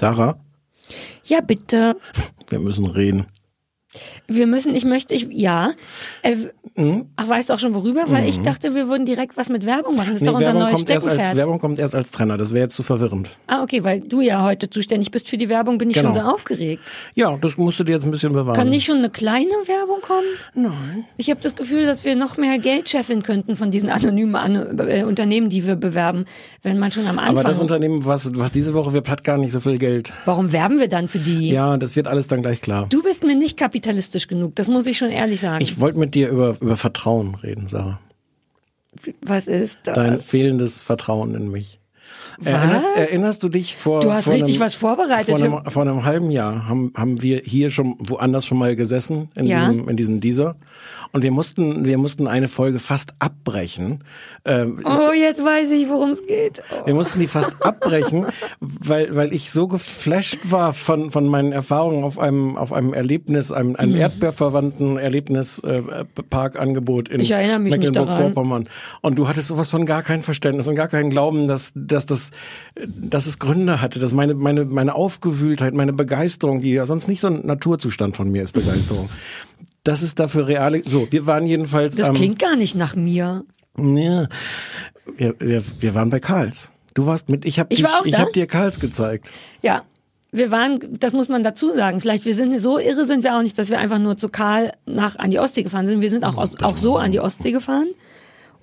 Sarah, Ja, bitte. wir müssen reden. Wir müssen, ich möchte, ich, ja. Äh, Mhm. Ach, weißt du auch schon worüber? Weil ich dachte, wir würden direkt was mit Werbung machen. Das ist Nee, doch unser Werbung, neues kommt erst als, Steckenpferd. Werbung kommt erst als Trenner, das wäre jetzt zu verwirrend. Ah, okay, weil du ja heute zuständig bist für die Werbung, bin ich Genau. schon so aufgeregt. Ja, das musst du dir jetzt ein bisschen bewahren. Kann nicht schon eine kleine Werbung kommen? Nein. Ich habe das Gefühl, dass wir noch mehr Geld scheffeln könnten von diesen anonymen An äh, Unternehmen, die wir bewerben, wenn man schon am Anfang. Aber das Unternehmen, was, was diese Woche wirbt, hat gar nicht so viel Geld. Warum werben wir dann für die? Ja, das wird alles dann gleich klar. Du bist mir nicht kapitalistisch genug, das muss ich schon ehrlich sagen. Ich wollte mit dir über, über Vertrauen reden, Sarah. Was ist das? Dein fehlendes Vertrauen in mich. Erinnerst, erinnerst du dich vor Du hast vor richtig einem, was vorbereitet. Vor einem, vor einem halben Jahr haben, haben wir hier schon woanders schon mal gesessen in Ja. diesem in diesem dieser und wir mussten wir mussten eine Folge fast abbrechen. Ähm, Oh, jetzt weiß ich, worum es geht. Oh. Wir mussten die fast abbrechen, weil, weil ich so geflasht war von, von meinen Erfahrungen auf einem, auf einem Erlebnis, einem, einem Mhm. erdbeerverwandten in erinnere mich nicht daran. Mecklenburg-Vorpommern. Und du hattest sowas von gar kein Verständnis und gar keinen Glauben, dass, dass das, dass es Gründe hatte, dass meine, meine, meine Aufgewühltheit, meine Begeisterung, die ja sonst nicht so ein Naturzustand von mir ist, Begeisterung. Das ist dafür reale, so, wir waren jedenfalls Das am, klingt gar nicht nach mir. ja, wir, wir, wir waren bei Karls. Du warst mit, ich habe Ich auch ich hab dir Karls gezeigt. Ja. Wir waren, das muss man dazu sagen. Vielleicht wir sind so irre sind wir auch nicht, dass wir einfach nur zu Karl nach an die Ostsee gefahren sind. Wir sind auch aus, auch so an die Ostsee gefahren.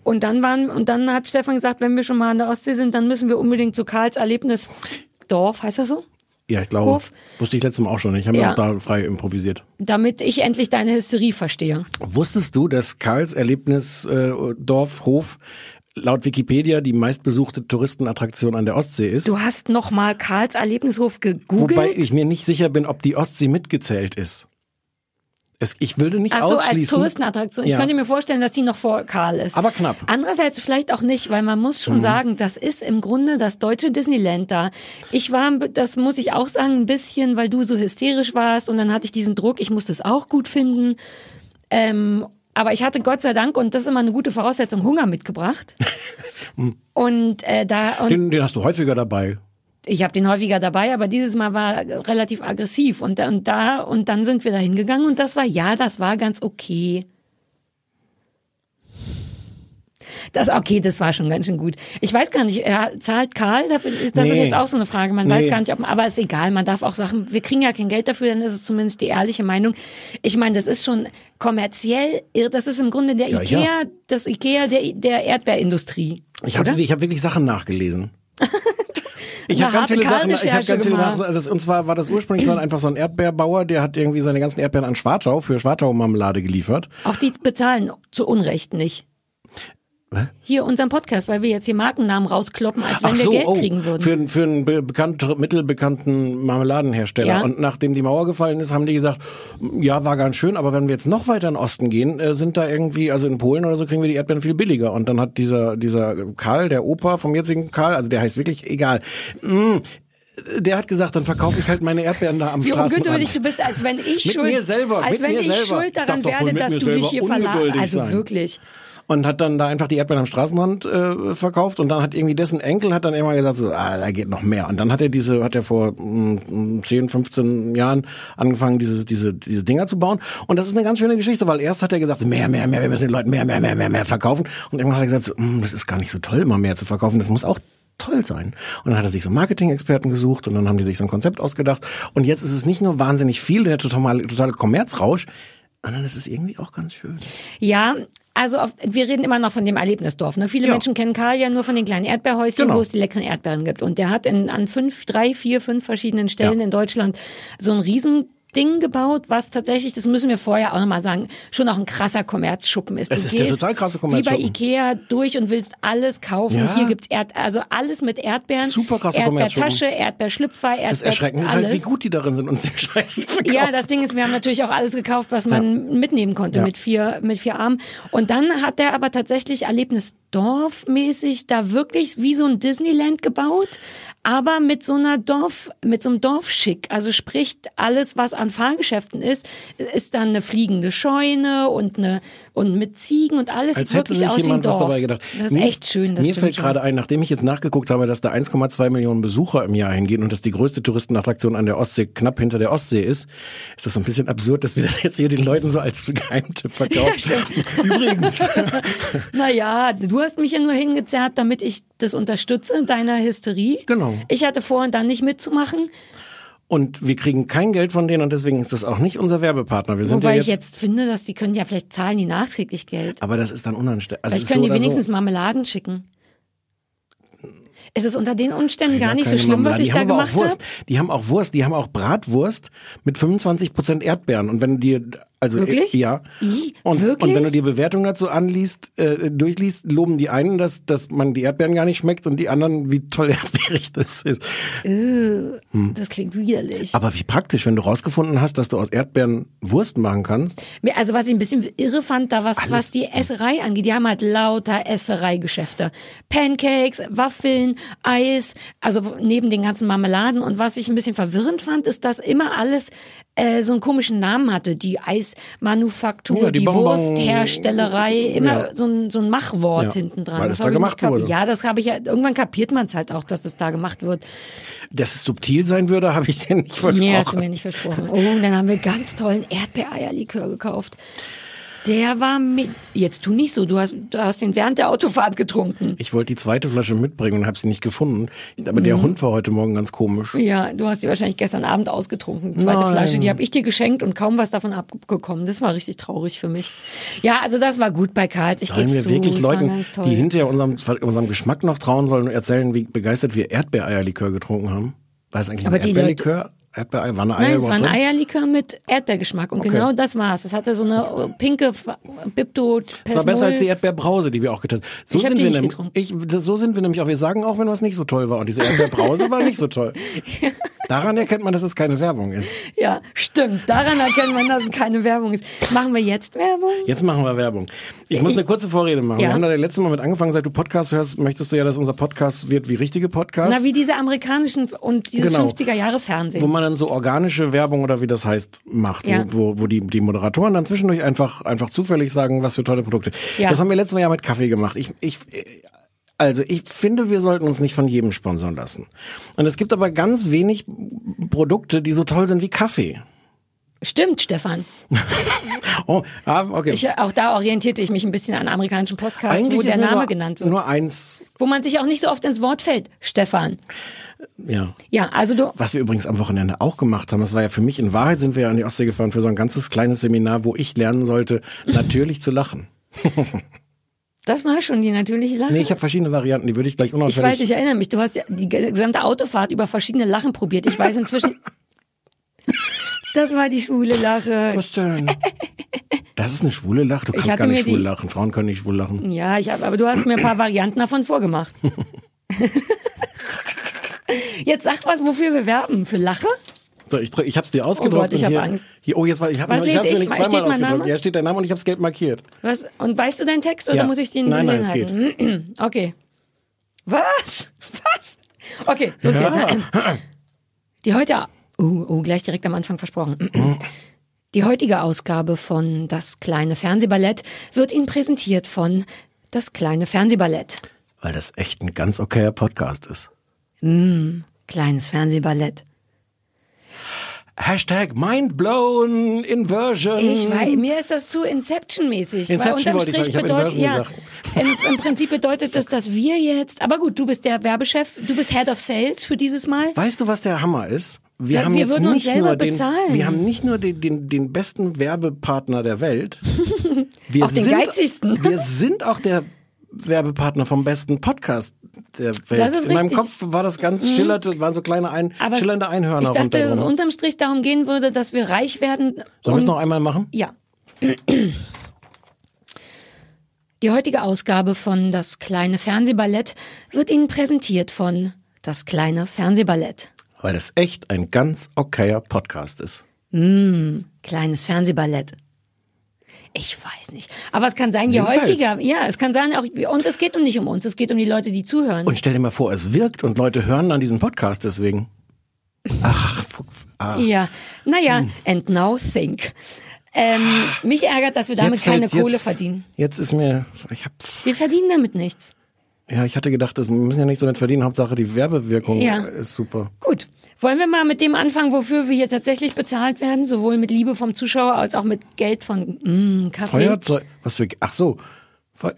Und dann waren und dann hat Stefan gesagt, wenn wir schon mal an der Ostsee sind, dann müssen wir unbedingt zu Karls Erlebnisdorf, heißt das so? Ja, ich glaube, Hof. wusste ich letztes Mal auch schon. Ich habe Ja. auch da frei improvisiert. Damit ich endlich deine Hysterie verstehe. Wusstest du, dass Karls Erlebnisdorf, äh, Dorf, Hof laut Wikipedia die meistbesuchte Touristenattraktion an der Ostsee ist? Du hast noch mal Karls Erlebnishof gegoogelt. Wobei ich mir nicht sicher bin, ob die Ostsee mitgezählt ist. Es, ich würde nicht Ach so, als ausschließen. Touristenattraktion. Ich Ja. könnte mir vorstellen, dass die noch vor Karl ist. Aber knapp. Andererseits vielleicht auch nicht, weil man muss schon sagen, das ist im Grunde das deutsche Disneyland da. Ich war, das muss ich auch sagen, ein bisschen, weil du so hysterisch warst und dann hatte ich diesen Druck, ich musste es auch gut finden. Ähm, aber ich hatte Gott sei Dank, und das ist immer eine gute Voraussetzung, Hunger mitgebracht. und äh, da und Den, den hast du häufiger dabei. Ich habe den häufiger dabei, aber dieses Mal war er relativ aggressiv und, da- und da und dann sind wir da hingegangen und das war ja, das war ganz okay. Das okay, das war schon ganz schön gut. Ich weiß gar nicht, er zahlt Karl dafür, ist- das ist Nee. jetzt auch so eine Frage. Man weiß Nee. gar nicht, ob man, aber ist egal, man darf auch Sachen, wir kriegen ja kein Geld dafür, dann ist es zumindest die ehrliche Meinung. Ich meine, das ist schon kommerziell, das ist im Grunde der Ja, Ikea, ja. das Ikea der, der Erdbeerindustrie. Ich habe ich hab wirklich Sachen nachgelesen. Ich habe ganz viele Sachen, ich habe Karl-Recherche ganz viele. Sachen, und zwar war das ursprünglich so ein, einfach so ein Erdbeerbauer, der hat irgendwie seine ganzen Erdbeeren an Schwartau für Schwartau-Marmelade geliefert. Auch die bezahlen zu Unrecht nicht. Hier unseren Podcast, weil wir jetzt hier Markennamen rauskloppen, als wenn Ach wir so, Geld oh, kriegen würden. für, für einen be bekannt, mittelbekannten Marmeladenhersteller. Ja. Und nachdem die Mauer gefallen ist, haben die gesagt, ja, war ganz schön, aber wenn wir jetzt noch weiter in den Osten gehen, äh, sind da irgendwie, also in Polen oder so, kriegen wir die Erdbeeren viel billiger. Und dann hat dieser, dieser Karl, der Opa vom jetzigen Karl, also der heißt wirklich, egal, mm, der hat gesagt, dann verkaufe ich halt meine Erdbeeren da am Wie Straßenrand. ungeduldig du bist, als wenn ich Mit schuld, selber, als wenn ich selber. schuld Ich daran wohl werde, dass du dich hier ungeduldig Also wirklich. Und hat dann da einfach die Erdbeeren am Straßenrand äh, verkauft und dann hat irgendwie dessen Enkel hat dann immer gesagt so ah da geht noch mehr und dann hat er diese hat er vor mm, 10 15 Jahren angefangen dieses diese diese Dinger zu bauen und das ist eine ganz schöne Geschichte weil erst hat er gesagt mehr mehr mehr wir müssen den Leuten mehr mehr mehr mehr mehr verkaufen und irgendwann hat er gesagt so, "Mm, das ist gar nicht so toll immer mehr zu verkaufen das muss auch toll sein. Und dann hat er sich so Marketing-Experten gesucht und dann haben die sich so ein Konzept ausgedacht. Und jetzt ist es nicht nur wahnsinnig viel, der totale, totale Kommerzrausch, sondern es ist irgendwie auch ganz schön. Ja, also auf, wir reden immer noch von dem Erlebnisdorf. Ne? Viele Ja. Menschen kennen Karl ja nur von den kleinen Erdbeerhäuschen, Genau. wo es die leckeren Erdbeeren gibt. Und der hat in, an fünf, drei, vier, fünf verschiedenen Stellen Ja. in Deutschland so ein riesen Ding gebaut, was tatsächlich, das müssen wir vorher auch nochmal sagen, schon auch ein krasser Kommerzschuppen ist. Es du ist der total krasse Wie bei Kommerzschuppen. Ikea durch und willst alles kaufen. Ja. Hier gibt's Erd, also alles mit Erdbeeren. Super krasser Kommerzschuppen. Erdbeertasche, Erdbeerschlüpfer, Erdbeer Das Erschreckende ist halt, wie gut die darin sind, uns den Scheiß zu verkaufen. Ja, das Ding ist, wir haben natürlich auch alles gekauft, was man mitnehmen konnte Ja. mit vier mit vier Armen. Und dann hat der aber tatsächlich Erlebnis Dorfmäßig da wirklich wie so ein Disneyland gebaut, aber mit so einer Dorf mit so einem Dorfschick. Also sprich alles, was an Fahrgeschäften ist, ist dann eine fliegende Scheune und eine und mit Ziegen und alles Als hätte wirklich sich jemand Dorf. was dabei gedacht. Das ist mir, echt schön. Mir fällt schon. gerade ein, nachdem ich jetzt nachgeguckt habe, dass da 1,2 Millionen Besucher im Jahr hingehen und das die größte Touristenattraktion an der Ostsee knapp hinter der Ostsee ist, ist das so ein bisschen absurd, dass wir das jetzt hier den Leuten so als Geheimtipp verkaufen. Übrigens. Naja, du hast mich ja nur hingezerrt, damit ich das unterstütze, deiner Hysterie. Genau. Ich hatte vor, dann nicht mitzumachen, Und wir kriegen kein Geld von denen und deswegen ist das auch nicht unser Werbepartner. Wir sind wobei ja ich jetzt, jetzt finde, dass die können ja vielleicht zahlen die nachträglich Geld. aber das ist dann unanständig. Also ist können so die wenigstens so. Marmeladen schicken. Ist es unter den Umständen gar nicht so schlimm, was Marmelade. ich die da gemacht habe? Die haben auch Wurst, die haben auch Bratwurst mit 25 Prozent Erdbeeren. Und wenn du dir, also Wirklich? Äh, ja. I, und, wirklich? und wenn du die Bewertung dazu anliest, äh, durchliest, loben die einen, dass, dass man die Erdbeeren gar nicht schmeckt und die anderen, wie toll erdbeerig das ist. Das klingt widerlich. Aber wie praktisch, wenn du rausgefunden hast, dass du aus Erdbeeren Wurst machen kannst. Also was ich ein bisschen irre fand, da was, was die Esserei angeht, die haben halt lauter Essereigeschäfte. Pancakes, Waffeln, Eis, also neben den ganzen Marmeladen. Und was ich ein bisschen verwirrend fand, ist, dass immer alles äh, so einen komischen Namen hatte. Die Eismanufaktur, Ja, die die, Wurstherstellerei, immer Ja. so, ein, so ein Machwort Ja, hinten dran. weil es Das da gemacht wurde. Ja, das habe ich ja, irgendwann kapiert man es halt auch, dass es da gemacht wird. Dass es subtil sein würde, habe ich dir nicht versprochen. Nee, hast du mir nicht versprochen. Oh, und dann haben wir ganz tollen Erdbeereierlikör gekauft. Der war mit. Jetzt tu nicht so, du hast, du hast den während der Autofahrt getrunken. Ich wollte die zweite Flasche mitbringen und habe sie nicht gefunden. Aber Mhm. der Hund war heute Morgen ganz komisch. Ja, du hast die wahrscheinlich gestern Abend ausgetrunken. Die zweite Nein. Flasche, die habe ich dir geschenkt und kaum was davon abgekommen. Das war richtig traurig für mich. Ja, also das war gut bei Karls. Ich gebe wir zu, wirklich Leuten, die hinterher unserem, unserem Geschmack noch trauen sollen und erzählen, wie begeistert wir Erdbeereierlikör getrunken haben? War es eigentlich Aber ein Erdbeerlikör? Erdbeerei, war eine Eier Nein, es war ein überhaupt drin? Eierlikör mit Erdbeergeschmack und Okay. genau das war's. Es hatte so eine pinke Bipto Das war besser als die Erdbeerbrause, die wir auch getestet haben. So Ich sind wir nämlich, ich, so sind wir nämlich auch. Wir sagen auch, wenn was nicht so toll war. Und diese Erdbeerbrause war nicht so toll. Daran erkennt man, dass es keine Werbung ist. Ja, stimmt. Daran erkennt man, dass es keine Werbung ist. Machen wir jetzt Werbung? Jetzt machen wir Werbung. Ich muss eine kurze Vorrede machen. Ja. Wir haben da das letzte Mal mit angefangen, seit du Podcast hörst, möchtest du ja, dass unser Podcast wird wie richtige Podcasts. Na, wie diese amerikanischen und dieses Genau. 50er Jahre Fernsehen. wo man dann so organische Werbung oder wie das heißt macht, Ja. wo, wo, die, die Moderatoren dann zwischendurch einfach, einfach zufällig sagen, was für tolle Produkte. Ja. Das haben wir letztes Mal ja mit Kaffee gemacht. Ich, ich, also ich finde, wir sollten uns nicht von jedem sponsern lassen. Und es gibt aber ganz wenig Produkte, die so toll sind wie Kaffee. Stimmt, Stefan. Oh, ah, okay. Ich, auch da orientierte ich mich ein bisschen an amerikanischen Podcasts, Eigentlich wo der Name nur, genannt wird. nur eins, Wo man sich auch nicht so oft ins Wort fällt. Stefan. Ja. Ja, also du. Was wir übrigens am Wochenende auch gemacht haben, das war ja für mich, in Wahrheit sind wir ja an die Ostsee gefahren für so ein ganzes kleines Seminar, wo ich lernen sollte, natürlich zu lachen. Das war schon die natürliche Lache. Nee, ich habe verschiedene Varianten, die würde ich gleich Ich unauffällig... weiß, ich erinnere mich. Du hast ja die gesamte Autofahrt über verschiedene Lachen probiert. Ich weiß inzwischen. Das war die schwule Lache. Was denn? Das ist eine schwule Lache. Du kannst gar nicht schwul die- lachen. Frauen können nicht schwul lachen. Ja, ich hab, aber du hast mir ein paar Varianten davon vorgemacht. Jetzt sag was, wofür wir werben. Für Lache? So, ich, ich hab's dir ausgedruckt. Oh Gott, ich hab Angst. Hier, oh, jetzt war ich hab, Was ich lese hab's mir ich? nicht zweimal ausgedruckt. Ja, steht dein Name und ich hab's gelb markiert. Was? Und weißt du deinen Text oder Ja. muss ich den Nein, nein, es hinhalten? Okay. Was? Was? Okay, los geht's. Die heute, oh, oh, gleich direkt am Anfang versprochen. Die heutige Ausgabe von Das kleine Fernsehballett wird Ihnen präsentiert von Das kleine Fernsehballett. Weil das echt ein ganz okayer Podcast ist. Kleines Fernsehballett. Hashtag mindblown inversion. Ich weiß, mir ist das zu Inception-mäßig. Inception wollte ich sagen, ich bedeutet, ja, im, im Prinzip bedeutet das, dass wir jetzt, aber gut, du bist der Werbechef, du bist Head of Sales für dieses Mal. Weißt du, was der Hammer ist? Wir Ja, haben wir jetzt nicht nur den, bezahlen. wir haben nicht nur den, den, den besten Werbepartner der Welt. Wir Auch den geizigsten. Wir sind auch der Werbepartner vom besten Podcast der Welt. In meinem. Mhm. Kopf war das ganz schillerte, waren so kleine ein, Aber es- schillernde Einhörner Ich dachte, dass es unterm Strich darum gehen würde, dass wir reich werden. Sollen wir es noch einmal machen? Ja. Die heutige Ausgabe von Das kleine Fernsehballett wird Ihnen präsentiert von Das kleine Fernsehballett. Weil das echt ein ganz okayer Podcast ist. Kleines Fernsehballett. Ich weiß nicht. Aber es kann sein, je Jedenfalls. häufiger, ja, es kann sein, auch, und es geht um nicht um uns, es geht um die Leute, die zuhören. Und stell dir mal vor, es wirkt und Leute hören dann diesen Podcast deswegen. Ach, ah. Ja, naja, and now think. Ähm, mich ärgert, dass wir damit keine Kohle jetzt, verdienen. Jetzt ist mir, ich hab, Wir verdienen damit nichts. ja, ich hatte gedacht, wir müssen ja nichts damit verdienen. Hauptsache die Werbewirkung Ja. ist super. Gut. Wollen wir mal mit dem anfangen, wofür wir hier tatsächlich bezahlt werden? Sowohl mit Liebe vom Zuschauer als auch mit Geld von mm, Kaffee. Feuerzeug, was für, ach so.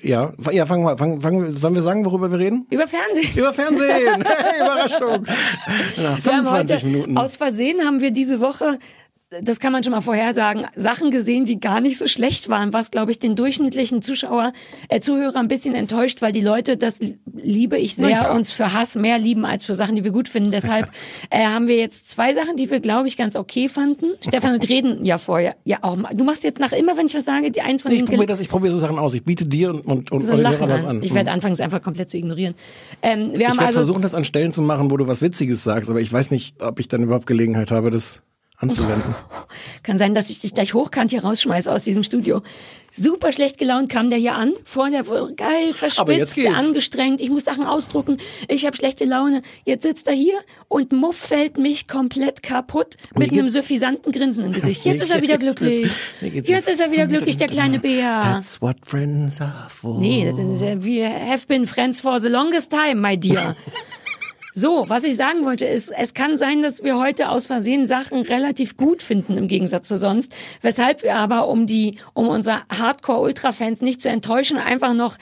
Ja, ja, fangen wir, fangen, fangen, sollen wir sagen, worüber wir reden? Über Fernsehen. Über Fernsehen! Hey, Überraschung! Nach Wir haben 25 heute, Minuten. Aus Versehen haben wir diese Woche, das kann man schon mal vorhersagen, Sachen gesehen, die gar nicht so schlecht waren, was, glaube ich, den durchschnittlichen Zuschauer, äh, Zuhörer ein bisschen enttäuscht, weil die Leute, das liebe ich sehr, ja. uns für Hass mehr lieben als für Sachen, die wir gut finden. Deshalb äh, haben wir jetzt zwei Sachen, die wir, glaube ich, ganz okay fanden. Stefan und reden ja vorher. Ja, auch mal. Du machst jetzt nach immer, wenn ich was sage, die eins von ich denen probiere das, ich probiere so Sachen aus. Ich biete dir und, und, und so Lachen was an. an. Ich werde anfangs einfach komplett zu ignorieren. Ähm, wir Ich haben werde also versuchen, das an Stellen zu machen, wo du was Witziges sagst, aber ich weiß nicht, ob ich dann überhaupt Gelegenheit habe, das anzuwenden. Kann sein, dass ich dich gleich hochkant hier rausschmeiße aus diesem Studio. Super schlecht gelaunt kam der hier an. Vor der geil, geht's. angestrengt. Ich muss Sachen ausdrucken. Ich habe schlechte Laune. Jetzt sitzt er hier und Muff fällt mich komplett kaputt mit einem suffisanten Grinsen im Gesicht. Jetzt ist er wieder glücklich. Jetzt ist er wieder glücklich, der kleine Bär. That's what friends are for. Nee, das ist, äh, we have been friends for the longest time, my dear. So, was ich sagen wollte ist, es kann sein, dass wir heute aus Versehen Sachen relativ gut finden im Gegensatz zu sonst, weshalb wir aber, um die, um unsere Hardcore-Ultra-Fans nicht zu enttäuschen, einfach noch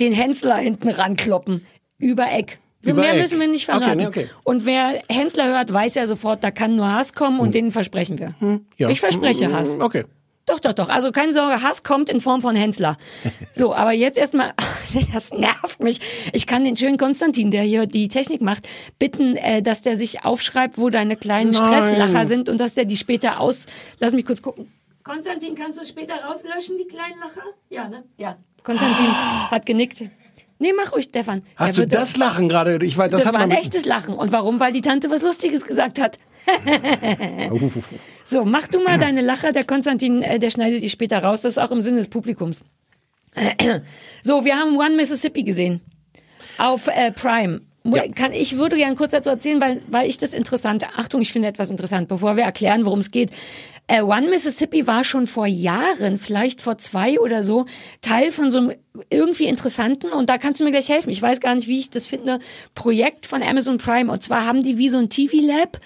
den Hensler hinten rankloppen. Über Eck. Über Mehr Eck. müssen wir nicht Okay, verraten. nee, okay. Und wer Hensler hört, weiß ja sofort, da kann nur Hass kommen und den versprechen wir. Ja. Ich verspreche Hass. Okay. Doch, doch, doch. Also keine Sorge, Hass kommt in Form von Hensler. So, aber jetzt erstmal, das nervt mich. Ich kann den schönen Konstantin, der hier die Technik macht, bitten, äh, dass der sich aufschreibt, wo deine kleinen Nein. Stresslacher sind und dass der die später aus. Lass mich kurz gucken. Konstantin, kannst du später rauslöschen, die kleinen Lacher? Ja, ne? Ja. Konstantin hat genickt. Nee, mach ruhig, Stefan. Hast du das Lachen gerade? Ich weiß, das, das hat war ein echtes Lachen. Und warum? Weil die Tante was Lustiges gesagt hat. so, mach du mal deine Lacher. Der Konstantin, äh, der schneidet die später raus. Das ist auch im Sinne des Publikums. so, wir haben One Mississippi gesehen. Auf äh, Prime. Ja. Kann, ich würde gerne kurz dazu erzählen, weil, weil ich das interessant, Achtung, ich finde etwas interessant, bevor wir erklären, worum es geht. Äh, One Mississippi war schon vor Jahren, vielleicht vor zwei oder so, Teil von so einem irgendwie interessanten, und da kannst du mir gleich helfen, ich weiß gar nicht, wie ich das finde, Projekt von Amazon Prime. Und zwar haben die wie so ein TV-Lab,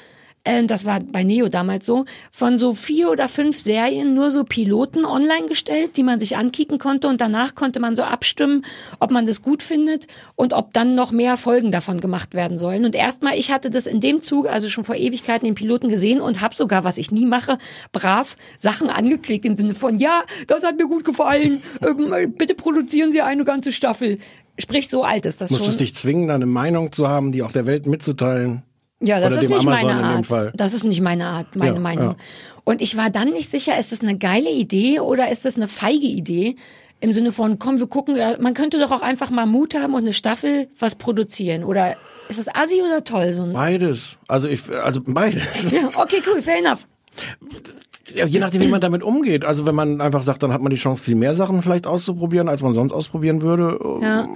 ähm, das war bei Neo damals so, von so vier oder fünf Serien nur so Piloten online gestellt, die man sich ankicken konnte und danach konnte man so abstimmen, ob man das gut findet und ob dann noch mehr Folgen davon gemacht werden sollen. Und erstmal, ich hatte das in dem Zug, also schon vor Ewigkeiten den Piloten gesehen und habe sogar, was ich nie mache, brav Sachen angeklickt im Sinne von, ja, das hat mir gut gefallen, ähm, äh, bitte produzieren Sie eine ganze Staffel. Sprich, so alt ist das Musstest schon. dich zwingen, da eine Meinung zu haben, die auch der Welt mitzuteilen. Ja, das Oder ist nicht Amazon meine Art. Fall. Das ist nicht meine Art, meine Ja, Meinung. ja. Und ich war dann nicht sicher, ist das eine geile Idee oder ist das eine feige Idee? Im Sinne von, komm, wir gucken, ja, man könnte doch auch einfach mal Mut haben und eine Staffel was produzieren. Oder ist das assi oder toll? So Beides. Also ich, also beides. ja, okay, cool, fair enough. Ja, je nachdem, wie man damit umgeht. Also wenn man einfach sagt, dann hat man die Chance, viel mehr Sachen vielleicht auszuprobieren, als man sonst ausprobieren würde. Ja.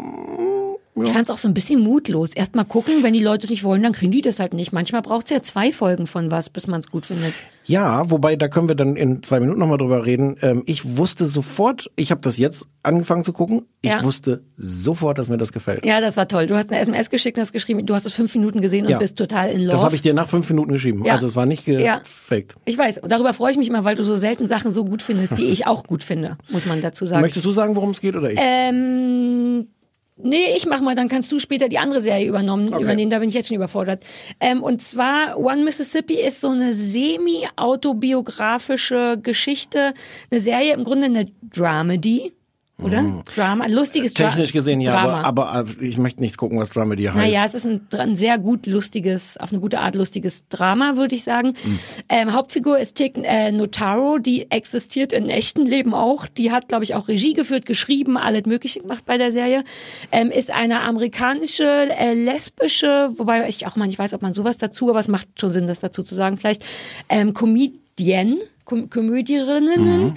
Ich fand's auch so ein bisschen mutlos. Erst mal gucken, wenn die Leute es nicht wollen, dann kriegen die das halt nicht. Manchmal braucht's ja zwei Folgen von was, bis man's gut findet. Ja, wobei, da können wir dann in zwei Minuten nochmal drüber reden. Ähm, ich wusste sofort, ich habe das jetzt angefangen zu gucken, ich Ja. wusste sofort, dass mir das gefällt. Ja, das war toll. Du hast eine SMS geschickt und hast geschrieben, du hast es fünf Minuten gesehen und Ja. bist total in Love. Das habe ich dir nach fünf Minuten geschrieben. Ja. Also es war nicht Ja. gefaked. Ich weiß, darüber freue ich mich immer, weil du so selten Sachen so gut findest, die ich auch gut finde, muss man dazu sagen. Möchtest du sagen, worum es geht oder ich? Ähm, nee, ich mach mal, dann kannst du später die andere Serie übernommen, Okay. übernehmen, da bin ich jetzt schon überfordert. Ähm, und zwar One Mississippi ist so eine semi-autobiografische Geschichte, eine Serie, im Grunde eine Dramedy. Oder? Drama, lustiges Dra Mhm. Technisch gesehen ja, Drama. aber, aber äh, ich möchte nicht gucken, was Dramedy heißt. Naja, es ist ein, ein sehr gut lustiges, auf eine gute Art lustiges Drama, würde ich sagen. Mhm. Ähm, Hauptfigur ist Tig äh, Notaro, die existiert im echten Leben auch. Die hat, glaube ich, auch Regie geführt, geschrieben, alles Mögliche gemacht bei der Serie. Ähm, ist eine amerikanische, äh, lesbische, wobei ich auch mal nicht weiß, ob man sowas dazu, aber es macht schon Sinn, das dazu zu sagen, vielleicht, ähm, Comedienne, Com Komödierinnen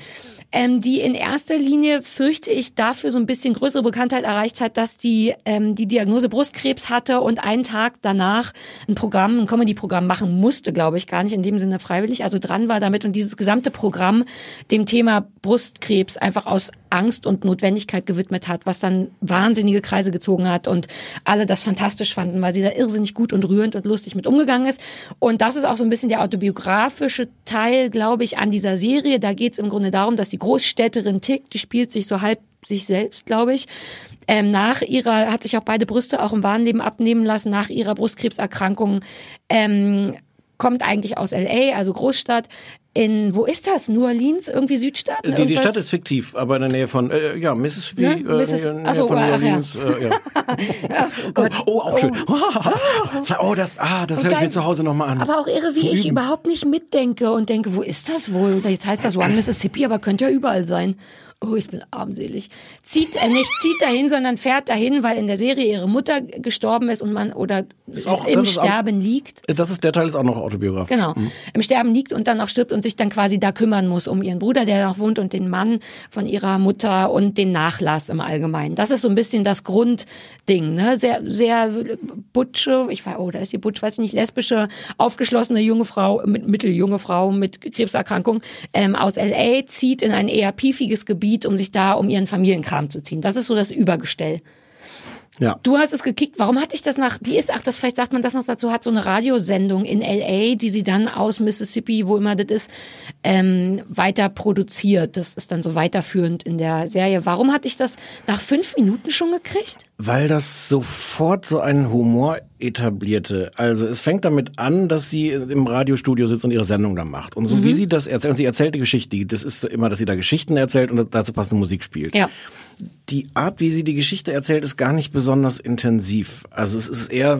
ähm, die in erster Linie, fürchte ich, dafür so ein bisschen größere Bekanntheit erreicht hat, dass die ähm, die Diagnose Brustkrebs hatte und einen Tag danach ein Programm, ein Comedy-Programm machen musste, glaube ich, gar nicht in dem Sinne freiwillig, also dran war damit und dieses gesamte Programm dem Thema Brustkrebs einfach aus Angst und Notwendigkeit gewidmet hat, was dann wahnsinnige Kreise gezogen hat und alle das fantastisch fanden, weil sie da irrsinnig gut und rührend und lustig mit umgegangen ist. Und das ist auch so ein bisschen der autobiografische Teil, glaube ich, an dieser Serie. Da geht es im Grunde darum, dass die Großstädterin Tick, die spielt sich so halb sich selbst, glaube ich, ähm, nach ihrer, hat sich auch beide Brüste auch im wahren Leben abnehmen lassen, nach ihrer Brustkrebserkrankung, ähm, kommt eigentlich aus LA, also Großstadt. In, wo ist das? New Orleans? Irgendwie Südstaat? Die, die? Stadt ist fiktiv, aber in der Nähe von, äh, ja, Mississippi, Ne? äh, in der Nähe so, von New ach ja. Orleans. Äh, ja. oh, oh, auch schön. Oh, das, ah, das höre ich mir zu Hause nochmal an. Aber auch irre, wie Zum ich Üben. überhaupt nicht mitdenke und denke, wo ist das wohl? Jetzt heißt das One Mississippi, aber könnte ja überall sein. Oh, ich bin armselig. Zieht äh, nicht zieht dahin, sondern fährt dahin, weil in der Serie ihre Mutter gestorben ist und man oder auch- im ist auch- Sterben liegt. Das ist der Teil ist auch noch autobiografisch. Genau. Im Sterben liegt und dann auch stirbt und sich dann quasi da kümmern muss um ihren Bruder, der noch wohnt und den Mann von ihrer Mutter und den Nachlass im Allgemeinen. Das ist so ein bisschen das Grundding, ne? Sehr, sehr butsche, ich weiß, oh, da ist die butsch, weiß ich nicht, lesbische, aufgeschlossene junge Frau, mit mitteljunge Frau mit Krebserkrankung, ähm, aus L.A. zieht in ein eher piefiges Gebiet, um sich da um ihren Familienkram zu ziehen. Das ist so das Übergestell. Ja. Du hast es gekickt. Warum hatte ich das nach? Die ist, ach, das vielleicht sagt man das noch dazu. Hat so eine Radiosendung in L.A., die sie dann aus Mississippi, wo immer das ist, ähm, weiter produziert. Das ist dann so weiterführend in der Serie. Warum hatte ich das nach fünf Minuten schon gekriegt? Weil das sofort so einen Humor etablierte. Also es fängt damit an, dass sie im Radiostudio sitzt und ihre Sendung da macht. Und so Mhm. wie sie das erzählt, und sie erzählt die Geschichte, das ist immer, dass sie da Geschichten erzählt und dazu passende Musik spielt. Ja. Die Art, wie sie die Geschichte erzählt, ist gar nicht besonders intensiv. Also es ist eher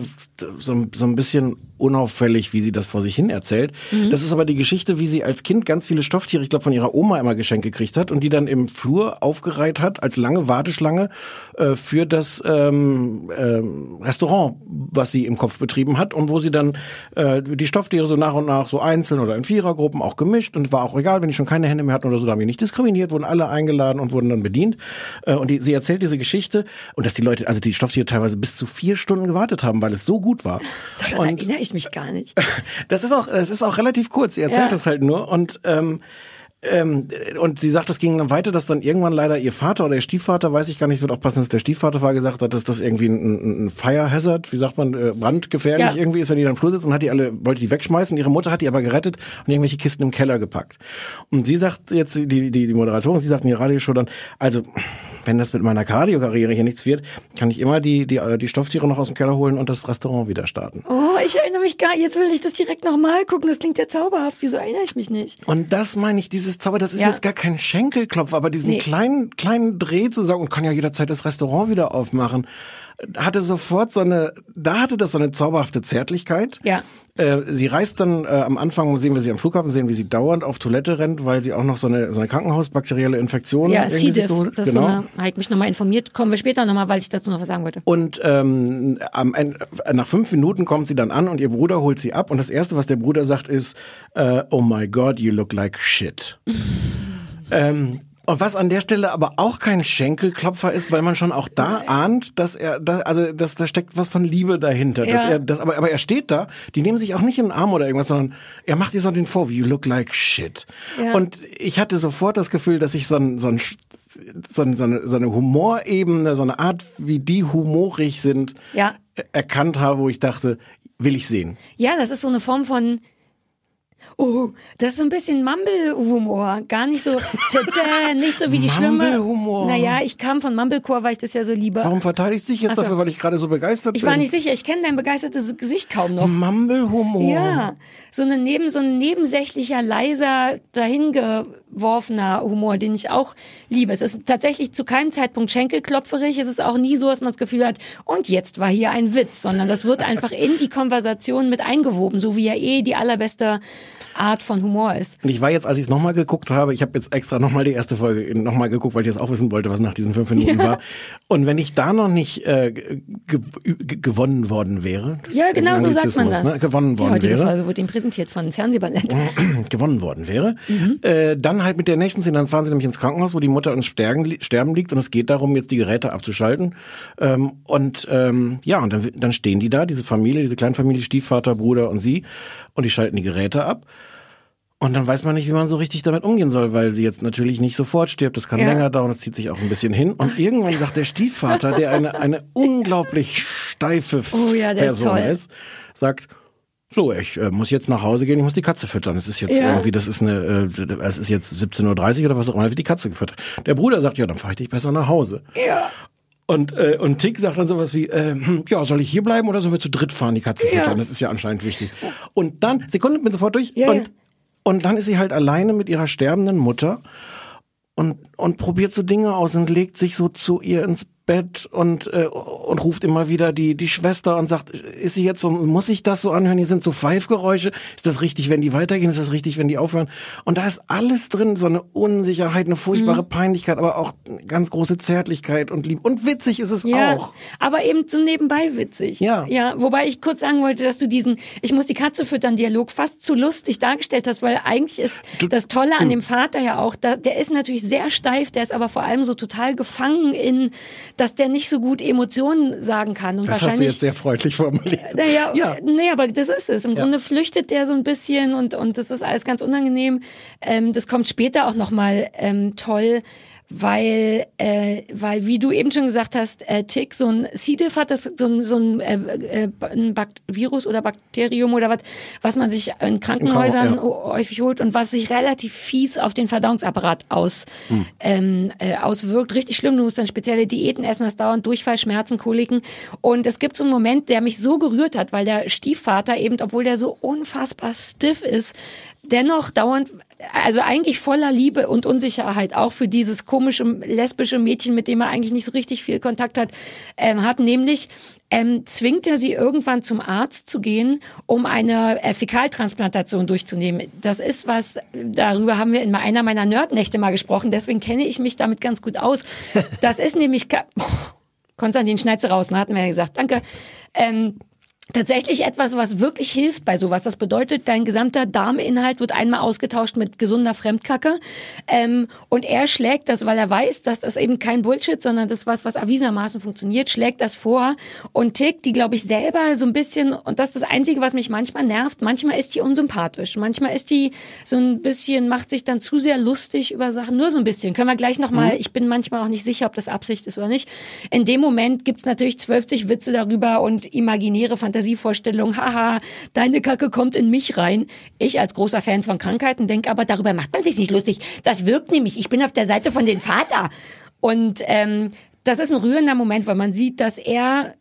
so, so ein bisschen unauffällig, wie sie das vor sich hin erzählt. Mhm. Das ist aber die Geschichte, wie sie als Kind ganz viele Stofftiere, ich glaube von ihrer Oma immer geschenkt gekriegt hat und die dann im Flur aufgereiht hat als lange Warteschlange äh, für das ähm, ähm, Restaurant, was sie im Kopf betrieben hat und wo sie dann äh, die Stofftiere so nach und nach so einzeln oder in Vierergruppen auch gemischt und war auch egal, wenn die schon keine Hände mehr hatten oder so, da haben wir nicht diskriminiert, wurden alle eingeladen und wurden dann bedient. Äh, und die, sie erzählt diese Geschichte und dass die Leute, also die Stofftiere teilweise bis zu vier Stunden gewartet haben, weil es so gut war. Da erinnere ich mich gar nicht. Das ist auch, es ist auch relativ kurz. Sie erzählt Ja. es halt nur und ähm, ähm, und sie sagt, das ging dann weiter, dass dann irgendwann leider ihr Vater oder ihr Stiefvater, weiß ich gar nicht, wird auch passen, dass der Stiefvater war, gesagt hat, dass das irgendwie ein, ein Fire Hazard, wie sagt man, äh, brandgefährlich Ja. irgendwie ist, wenn die dann im Flur sitzen und hat die alle, wollte die wegschmeißen. Ihre Mutter hat die aber gerettet und irgendwelche Kisten im Keller gepackt. Und sie sagt jetzt, die, die, die Moderatorin, sie sagt in ihrer Radioshow dann, also, wenn das mit meiner Cardio-Karriere hier nichts wird, kann ich immer die, die, äh, die Stofftiere noch aus dem Keller holen und das Restaurant wieder starten. Oh, ich erinnere mich gar Jetzt will ich das direkt nochmal gucken. Das klingt ja zauberhaft. Wieso erinnere ich mich nicht? Und das meine ich, dieses Zauber, das ist Ja. jetzt gar kein Schenkelklopf, aber diesen Nee. kleinen, kleinen Dreh zu sagen, und kann ja jederzeit das Restaurant wieder aufmachen, hatte sofort so eine, da hatte das so eine zauberhafte Zärtlichkeit. Ja. Äh, sie reist dann äh, am Anfang, sehen wir sie am Flughafen, sehen, wie sie dauernd auf Toilette rennt, weil sie auch noch so eine, so eine krankenhausbakterielle Infektion Ja, irgendwie C. diff. Das genau. so eine, habe ich mich nochmal informiert. Kommen wir später nochmal, weil ich dazu noch was sagen wollte. Und ähm, am nach fünf Minuten kommt sie dann an und ihr Bruder holt sie ab und das erste, was der Bruder sagt, ist, äh, oh my God, you look like shit. ähm, und was an der Stelle aber auch kein Schenkelklopfer ist, weil man schon auch da ahnt, dass er, da, also dass da steckt was von Liebe dahinter. Dass Ja. er, das, aber, aber er steht da, die nehmen sich auch nicht in den Arm oder irgendwas, sondern er macht ihr so den Vorwurf, you look like shit. Ja. Und ich hatte sofort das Gefühl, dass ich so ein, so ein so eine, so eine Humorebene, so eine Art, wie die humorig sind, Ja. erkannt habe, wo ich dachte, will ich sehen. Ja, das ist so eine Form von Oh, das ist so ein bisschen Mumble-Humor. Gar nicht so, tä, tä, nicht so wie die schlimme. Mumble-Humor. Naja, ich kam von Mumblecore, weil ich das ja so liebe. Warum verteidigst du dich jetzt so. dafür, weil ich gerade so begeistert Ich bin? war nicht sicher, ich kenne dein begeistertes Gesicht kaum noch. Mumble-Humor. Ja, so eine neben so ein nebensächlicher, leiser, dahingeworfener Humor, den ich auch liebe. Es ist tatsächlich zu keinem Zeitpunkt schenkelklopferig. Es ist auch nie so, dass man das Gefühl hat, und jetzt war hier ein Witz, sondern das wird einfach in die Konversation mit eingewoben, so wie ja eh die allerbeste Art von Humor ist. Und ich war jetzt, als ich es nochmal geguckt habe, ich habe jetzt extra nochmal die erste Folge nochmal geguckt, weil ich jetzt auch wissen wollte, was nach diesen fünf Minuten war. Und wenn ich da noch nicht äh, ge ge gewonnen worden wäre, das Ja, ist genau ein so sagt man Anglizismus, das. Ne? gewonnen die worden heutige wäre, Folge wurde ihm präsentiert von Fernsehballett. gewonnen worden wäre, Mhm. äh, dann halt mit der nächsten Szene, dann fahren sie nämlich ins Krankenhaus, wo die Mutter ins Sterben, li- Sterben liegt und es geht darum, jetzt die Geräte abzuschalten. Ähm, und ähm, ja, und dann, dann stehen die da, diese Familie, diese Kleinfamilie, Stiefvater, Bruder und sie, und die schalten die Geräte ab. Und dann weiß man nicht, wie man so richtig damit umgehen soll, weil sie jetzt natürlich nicht sofort stirbt. Das kann Ja. länger dauern, das zieht sich auch ein bisschen hin. Und irgendwann sagt der Stiefvater, der eine, eine unglaublich steife Oh ja, ist Person toll. ist, sagt, so, ich äh, muss jetzt nach Hause gehen, ich muss die Katze füttern. Es ist jetzt Ja. irgendwie, das ist eine, äh, es ist jetzt 17.30 Uhr oder was auch immer, dann wird die Katze gefüttert. Der Bruder sagt, ja, dann fahre ich dich besser nach Hause. Ja. Und, äh, und Tick sagt dann sowas wie, äh, hm, ja, soll ich hier bleiben oder sollen wir zu dritt fahren, die Katze Ja. füttern? Das ist ja anscheinend wichtig. Und dann, Sekunde, bin sofort durch. Ja, und, ja. Und dann ist sie halt alleine mit ihrer sterbenden Mutter und, und probiert so Dinge aus und legt sich so zu ihr ins Bett und, äh, und ruft immer wieder die, die Schwester und sagt, ist sie jetzt so, muss ich das so anhören? Hier sind so Pfeifgeräusche. Ist das richtig, wenn die weitergehen? Ist das richtig, wenn die aufhören? Und da ist alles drin, so eine Unsicherheit, eine furchtbare Mhm. Peinlichkeit, aber auch ganz große Zärtlichkeit und Liebe. Und witzig ist es Ja, auch. aber eben so nebenbei witzig. Ja. Ja, wobei ich kurz sagen wollte, dass du diesen Ich muss die Katze füttern Dialog fast zu lustig dargestellt hast, weil eigentlich ist das Tolle Hm. an dem Vater ja auch, da, der ist natürlich sehr steif, der ist aber vor allem so total gefangen in, dass der nicht so gut Emotionen sagen kann und Das hast du wahrscheinlich jetzt sehr freundlich formuliert. naja, ja. nee, aber das ist es. Im Ja. Grunde flüchtet der so ein bisschen und, und das ist alles ganz unangenehm. Ähm, das kommt später auch nochmal ähm, toll, weil, äh, weil, wie du eben schon gesagt hast, äh, Tick, so ein C. diff hat das so ein, so ein, äh, äh, ein Virus oder Bakterium oder was, was man sich in Krankenhäusern ja. häufig holt und was sich relativ fies auf den Verdauungsapparat aus, Hm. ähm, äh, auswirkt. Richtig schlimm, du musst dann spezielle Diäten essen, hast dauernd Durchfall, Schmerzen, Koliken. Und es gibt so einen Moment, der mich so gerührt hat, weil der Stiefvater eben, obwohl der so unfassbar stiff ist, dennoch dauernd, also eigentlich voller Liebe und Unsicherheit, auch für dieses komische lesbische Mädchen, mit dem er eigentlich nicht so richtig viel Kontakt hat, ähm, hat, nämlich ähm, zwingt er sie irgendwann zum Arzt zu gehen, um eine äh, Fäkaltransplantation durchzunehmen. Das ist was, darüber haben wir in einer meiner Nerdnächte mal gesprochen, deswegen kenne ich mich damit ganz gut aus. Das ist nämlich, Konstantin, schneid's raus, ne, hatten wir ja gesagt, danke. Ähm, Tatsächlich etwas, was wirklich hilft bei sowas. Das bedeutet, dein gesamter Darminhalt wird einmal ausgetauscht mit gesunder Fremdkacke. Ähm, und er schlägt das, weil er weiß, dass das eben kein Bullshit, sondern das was, was erwiesenermaßen funktioniert, schlägt das vor und tickt die, glaube ich, selber so ein bisschen, und das ist das Einzige, was mich manchmal nervt, manchmal ist die unsympathisch. Manchmal ist die so ein bisschen, macht sich dann zu sehr lustig über Sachen, nur so ein bisschen. Können wir gleich nochmal, ich bin manchmal auch nicht sicher, ob das Absicht ist oder nicht. In dem Moment gibt's natürlich 12 Witze darüber und imaginäre Fantasievorstellungen. Haha, deine Kacke kommt in mich rein. Ich als großer Fan von Krankheiten denke aber, darüber macht man sich nicht lustig. Das wirkt nämlich. Ich bin auf der Seite von den Vater. Und ähm, das ist ein rührender Moment, weil man sieht, dass er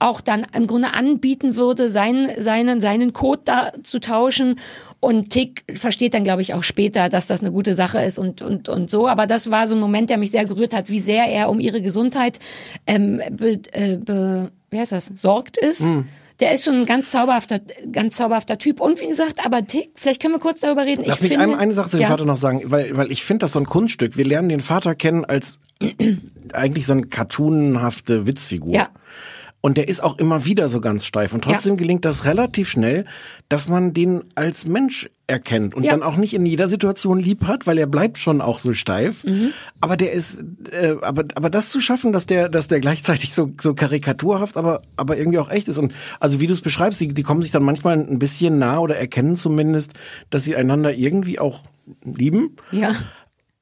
auch dann im Grunde anbieten würde, seinen, seinen, seinen Code da zu tauschen. Und Tick versteht dann, glaube ich, auch später, dass das eine gute Sache ist und, und, und so. Aber das war so ein Moment, der mich sehr gerührt hat, wie sehr er um ihre Gesundheit ähm, be, äh, be, wie heißt das, sorgt ist. Der ist schon ein ganz zauberhafter, ganz zauberhafter Typ. Und wie gesagt, aber Tick, vielleicht können wir kurz darüber reden. Lass ich mich finde, eine, eine Sache zu dem ja. Vater noch sagen, weil, weil ich finde das so ein Kunststück. Wir lernen den Vater kennen als eigentlich so eine cartoonhafte Witzfigur. Ja. Und der ist auch immer wieder so ganz steif. Und trotzdem Ja. gelingt das relativ schnell, dass man den als Mensch erkennt und Ja. dann auch nicht in jeder Situation lieb hat, weil er bleibt schon auch so steif. Mhm. Aber der ist, äh, aber aber das zu schaffen, dass der, dass der gleichzeitig so so karikaturhaft, aber aber irgendwie auch echt ist. Und also wie du es beschreibst, die, die kommen sich dann manchmal ein bisschen nah oder erkennen zumindest, dass sie einander irgendwie auch lieben. Ja.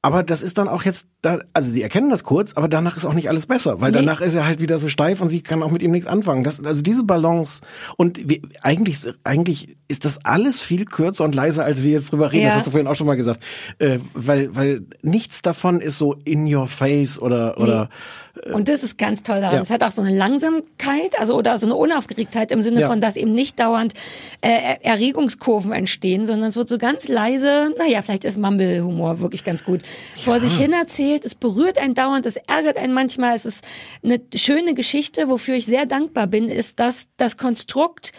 Aber das ist dann auch jetzt da, also sie erkennen das kurz, aber danach ist auch nicht alles besser, weil Nee. danach ist er halt wieder so steif und sie kann auch mit ihm nichts anfangen. Das, also diese Balance und wir, eigentlich, eigentlich ist das alles viel kürzer und leiser, als wir jetzt drüber reden. Ja. Das hast du vorhin auch schon mal gesagt, äh, weil, weil nichts davon ist so in your face oder oder Und das ist ganz toll daran. Ja. Es hat auch so eine Langsamkeit, also oder so eine Unaufgeregtheit im Sinne Ja. von, dass eben nicht dauernd äh, Erregungskurven entstehen, sondern es wird so ganz leise, naja, vielleicht ist Mumble-Humor wirklich ganz gut, vor sich hin erzählt, es berührt einen dauernd, es ärgert einen manchmal, es ist eine schöne Geschichte, wofür ich sehr dankbar bin, ist, dass das Konstrukt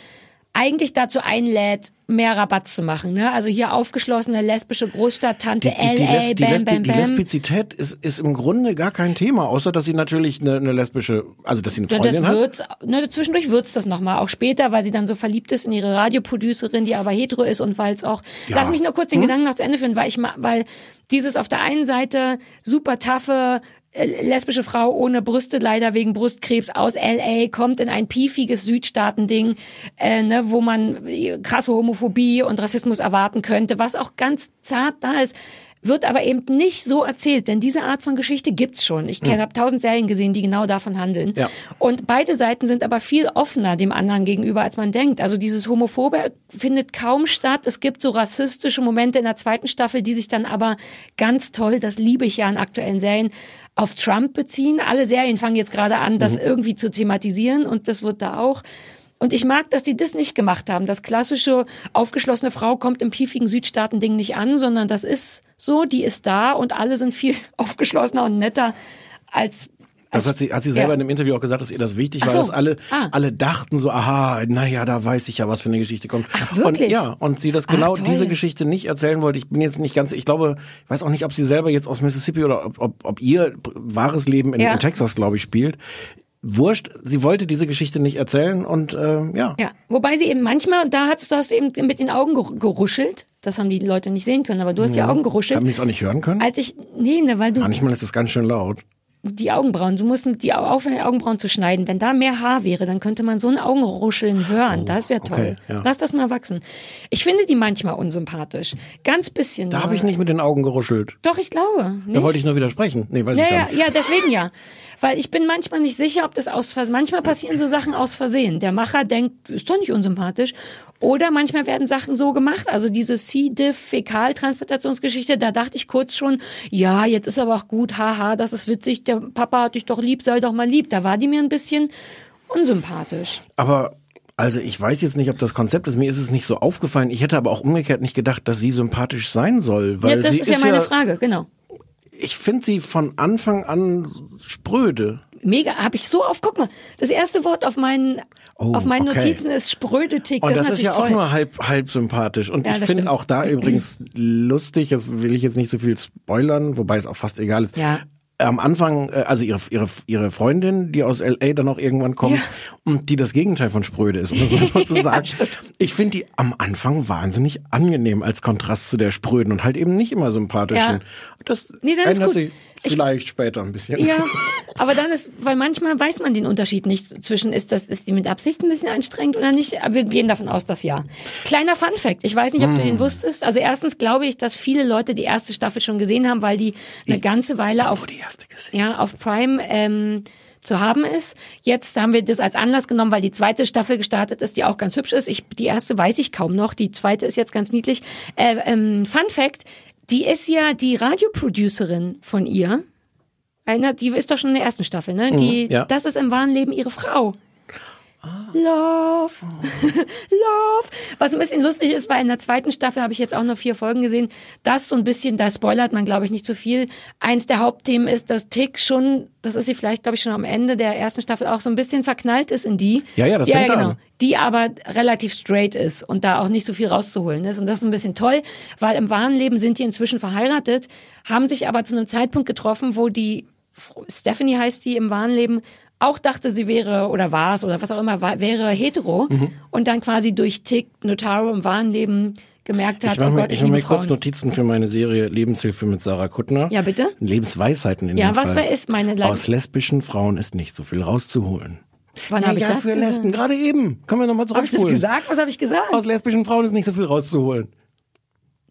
eigentlich dazu einlädt, mehr Rabatt zu machen. Ne? Also hier aufgeschlossene lesbische Großstadt, Tante die, die, LA, die, bam, Lesbi bam, die bam. Lesbizität ist, ist im Grunde gar kein Thema, außer dass sie natürlich eine, eine lesbische, also dass sie eine Freundin das hat. wird's, ne, zwischendurch wird's das nochmal, auch später, weil sie dann so verliebt ist in ihre Radioproducerin, die aber hetero ist und weil es auch, Ja. lass mich nur kurz den Gedanken noch zu Ende führen, weil ich weil dieses auf der einen Seite super taffe äh, lesbische Frau ohne Brüste, leider wegen Brustkrebs aus LA, kommt in ein piefiges Südstaatending, äh, ne, wo man äh, krasse Homophobie und Rassismus erwarten könnte, was auch ganz zart da ist. Wird aber eben nicht so erzählt, denn diese Art von Geschichte gibt's schon. Ich kenne, habe tausend Serien gesehen, die genau davon handeln. Ja. Und beide Seiten sind aber viel offener dem anderen gegenüber, als man denkt. Also dieses Homophobe findet kaum statt. Es gibt so rassistische Momente in der zweiten Staffel, die sich dann aber ganz toll, das liebe ich ja an aktuellen Serien, auf Trump beziehen. Alle Serien fangen jetzt gerade an, das irgendwie zu thematisieren und das wird da auch. Und ich mag, dass sie das nicht gemacht haben. Das klassische aufgeschlossene Frau kommt im piefigen Südstaaten-Ding nicht an, sondern das ist so, die ist da und alle sind viel aufgeschlossener und netter als Das hat sie, hat sie selber Ja. in einem Interview auch gesagt, dass ihr das wichtig Ach war, so. dass alle, Ah. alle dachten so, aha, naja, da weiß ich ja, was für eine Geschichte kommt. Ach, wirklich? Und, ja, und sie das Ach, genau toll. diese Geschichte nicht erzählen wollte. Ich bin jetzt nicht ganz, ich glaube, ich weiß auch nicht, ob sie selber jetzt aus Mississippi oder ob, ob, ob ihr wahres Leben in, Ja. in Texas, glaube ich, spielt. Wurscht, sie wollte diese Geschichte nicht erzählen und äh, ja. Ja, wobei sie eben manchmal, da hast du hast eben mit den Augen geru- geruschelt. Das haben die Leute nicht sehen können, aber du hast die Augen geruschelt. Haben die es auch nicht hören können? Als ich, nee, ne, weil du Manchmal ist es ganz schön laut. die Augenbrauen, du musst die Au- aufhören, die Augenbrauen zu schneiden. Wenn da mehr Haar wäre, dann könnte man so ein Augenruscheln hören. das wäre toll. Oh, okay, ja. Lass das mal wachsen. Ich finde die manchmal unsympathisch. Ganz bisschen. Da habe ich nicht mit den Augen geruschelt. Doch, ich glaube. Nicht? Da wollte ich nur widersprechen. Nee, weiß ich Ja, gar ja, nicht. ja, deswegen ja. Weil ich bin manchmal nicht sicher, ob das aus Versehen, manchmal passieren so Sachen aus Versehen. Der Macher denkt, ist doch nicht unsympathisch. Oder manchmal werden Sachen so gemacht. Also diese C-Diff-Fäkaltransplantationsgeschichte, da dachte ich kurz schon, ja, jetzt ist aber auch gut, haha, das ist witzig, der Papa hat dich doch lieb, sei doch mal lieb. Da war die mir ein bisschen unsympathisch. Aber also ich weiß jetzt nicht, ob das Konzept ist. Mir ist es nicht so aufgefallen. Ich hätte aber auch umgekehrt nicht gedacht, dass sie sympathisch sein soll, weil ja, das sie ist ja meine Frage, genau. Ich finde sie von Anfang an spröde. Mega, habe ich so auf, guck mal, das erste Wort auf meinen, Oh, auf meinen okay. Notizen ist sprödetick. Und das, ist natürlich ja auch toll. nur halb halb sympathisch. Und Ja, ich das finde auch da übrigens lustig. Das will ich jetzt nicht so viel spoilern, wobei es auch fast egal ist. Ja. Am Anfang, äh, also ihre, ihre, ihre Freundin, die aus LA dann auch irgendwann kommt Ja. und die das Gegenteil von spröde ist, um das mal so zu Ja, ich finde die am Anfang wahnsinnig angenehm als Kontrast zu der spröden und halt eben nicht immer sympathischen. Das Nee, dann ändert gut. Sich Ich- vielleicht später ein bisschen. Ja, aber dann ist, weil manchmal weiß man den Unterschied nicht zwischen, ist das, ist die mit Absicht ein bisschen anstrengend oder nicht? Aber wir gehen davon aus, dass ja. Kleiner Fun Fact. Ich weiß nicht, ob du Hm. den wusstest. Also erstens glaube ich, dass viele Leute die erste Staffel schon gesehen haben, weil die eine ganze Weile auf, die erste gesehen. ja, auf Prime, ähm, zu haben ist. Jetzt haben wir das als Anlass genommen, weil die zweite Staffel gestartet ist, die auch ganz hübsch ist. Ich, die erste weiß ich kaum noch, die zweite ist jetzt ganz niedlich. Äh, ähm, Fun Fact, die ist ja die Radioproducerin von ihr. Einer, die ist doch schon in der ersten Staffel, ne? Die, ja. das ist im wahren Leben ihre Frau. Love, Love. Was ein bisschen lustig ist, weil in der zweiten Staffel habe ich jetzt auch nur vier Folgen gesehen. Das so ein bisschen, da spoilert man glaube ich nicht zu viel. Eins der Hauptthemen ist, dass Tick schon, das ist sie vielleicht glaube ich schon am Ende der ersten Staffel auch so ein bisschen verknallt ist in die. Ja, ja, das ja, fängt ja, genau. an. Die aber relativ straight ist und da auch nicht so viel rauszuholen ist. Und das ist ein bisschen toll, weil im wahren Leben sind die inzwischen verheiratet, haben sich aber zu einem Zeitpunkt getroffen, wo die Stephanie heißt die im wahren Leben auch dachte, sie wäre oder war es oder was auch immer, war, wäre hetero Mhm. und dann quasi durch Tick Notaro im wahren Leben gemerkt hat, Ich mache oh mir, Gott, ich ich mach liebe mir kurz. Notizen für meine Serie Lebenshilfe mit Sarah Kuttner. Ja, bitte? Lebensweisheiten in Ja, dem was Fall. war- ist meine Le- Aus lesbischen Frauen ist nicht so viel rauszuholen. Wann habe ich ja, das für gesagt? Lesben, gerade eben. Können wir nochmal Habe ich das zurückspulen. gesagt? Was habe ich gesagt? Aus lesbischen Frauen ist nicht so viel rauszuholen.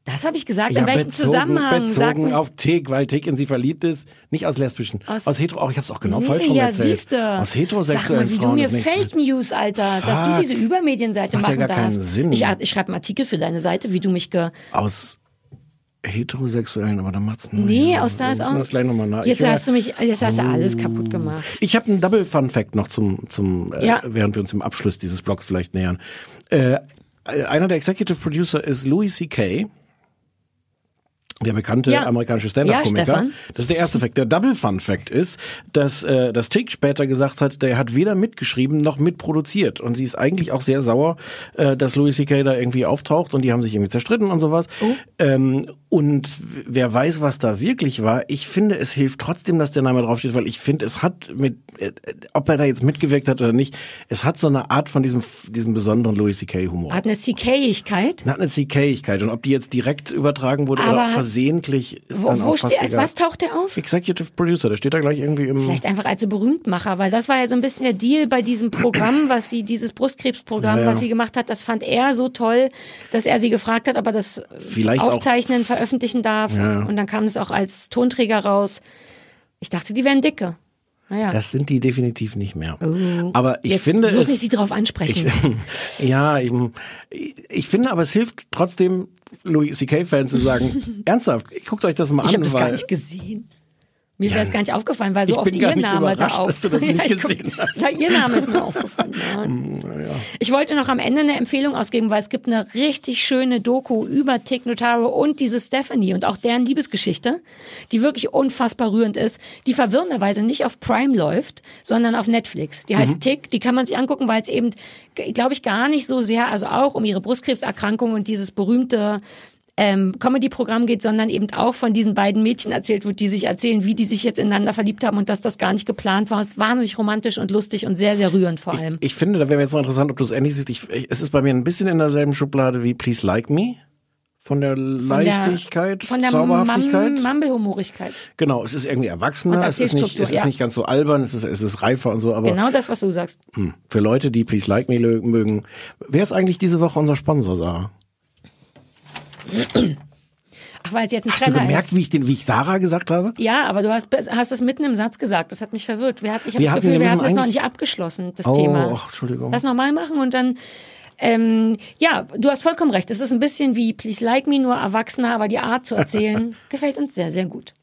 Das habe ich gesagt. in welchem bezogen, Zusammenhang? Sag bezogen mir. auf Tick, weil Tick in sie verliebt ist. Nicht aus lesbischen. Aus, Aus- hetero, auch ich hab's auch genau Nee, falsch rum ja, erzählt. siehste. Aus Sag heterosexuellen mal, wie du Frauen mir ist nichts Fake News, Alter, dass du Fuck. diese Übermedienseite Das macht ja machen gar keinen darfst. Sinn. Ich, ich schreibe einen Artikel für deine Seite, wie du mich ge... Aus heterosexuellen, aber da macht's Nee, aus da ist auch... das gleich nochmal nach. Jetzt Ich- hast du mich, jetzt hast du alles kaputt gemacht. Ich habe einen Double Fun Fact noch zum zum äh, Ja. während wir uns dem Abschluss dieses Blogs vielleicht nähern. Äh, einer der Executive Producer ist Louis C.K. Der bekannte Ja. amerikanische Ja, Stand-up-Komiker. Stefan. das ist der erste Fact. Der Double Fun Fact ist, dass äh, das Tick später gesagt hat, der hat weder mitgeschrieben noch mitproduziert. Und sie ist eigentlich auch sehr sauer, äh, dass Louis C.K. da irgendwie auftaucht und die haben sich irgendwie zerstritten und sowas. Oh. Ähm, und wer weiß, was da wirklich war. Ich finde, es hilft trotzdem, dass der Name draufsteht, weil ich finde, es hat mit, äh, ob er da jetzt mitgewirkt hat oder nicht, es hat so eine Art von diesem, diesem besonderen Louis C.K. Humor. Hat eine CK-igkeit. Hat eine CK-Igkeit und ob die jetzt direkt übertragen wurde Aber oder versehentlich ist Wo, dann wo auch fast steht, als egal. was taucht der auf? Executive Producer, der steht da gleich irgendwie im. Vielleicht einfach als so Berühmtmacher, weil das war ja so ein bisschen der Deal bei diesem Programm, was sie, dieses Brustkrebsprogramm, Ja, was sie gemacht hat, das fand er so toll, dass er sie gefragt hat, ob er das Vielleicht auch- aufzeichnen, veröffentlichen darf. Ja. Und dann kam es auch als Tonträger raus. Ich dachte, die wären dicke. Naja. Das sind die definitiv nicht mehr. Aber ich Oh. Jetzt finde muss es. ich sie drauf ansprechen. Ich, ja, eben. Ich, ich finde aber es hilft trotzdem, Louis C.K.-Fans zu sagen, ernsthaft, guckt euch das mal Ich an, habe das weil gar nicht gesehen. Mir wäre es gar nicht aufgefallen, weil so Ich oft ihr Name da überrascht, auf. dass du das nicht Ja, guck- ihr Name ist mir aufgefallen. Ja. Ich wollte noch am Ende eine Empfehlung ausgeben, weil es gibt eine richtig schöne Doku über Tick Notaro und diese Stephanie und auch deren Liebesgeschichte, die wirklich unfassbar rührend ist, die verwirrenderweise nicht auf Prime läuft, sondern auf Netflix. Die Mhm. heißt Tick, die kann man sich angucken, weil es eben, glaube ich, gar nicht so sehr, also auch um ihre Brustkrebserkrankung und dieses berühmte ähm, Comedy-Programm geht, sondern eben auch von diesen beiden Mädchen erzählt wird, die sich erzählen, wie die sich jetzt ineinander verliebt haben und dass das gar nicht geplant war. Es ist wahnsinnig romantisch und lustig und sehr, sehr rührend vor allem. ich finde, da wäre jetzt noch interessant, ob du es ähnlich siehst. Ich, ich, es ist bei mir ein bisschen in derselben Schublade wie Please Like Me. Von der Leichtigkeit, von der Zauberhaftigkeit. Mum- Mumble-Humorigkeit. Genau, es ist irgendwie erwachsener, es ist nicht, es ist ja. nicht ganz so albern, es ist, es ist reifer und so, aber Genau das, was du sagst. hm, für Leute, die Please Like Me mögen. Wer ist eigentlich diese Woche unser Sponsor, Sarah? Ach, weil es jetzt ein Hast du Trenner gemerkt, ist. wie ich den, wie ich Sarah gesagt habe? Ja, aber du hast, hast es mitten im Satz gesagt. Das hat mich verwirrt. Wir, ich habe das Gefühl, wir hatten müssen das noch nicht abgeschlossen, das Oh, Thema. ach, Entschuldigung. Das nochmal machen und dann ähm, ja, du hast vollkommen recht. Es ist ein bisschen wie Please Like Me, nur erwachsener, aber die Art zu erzählen gefällt uns sehr, sehr gut.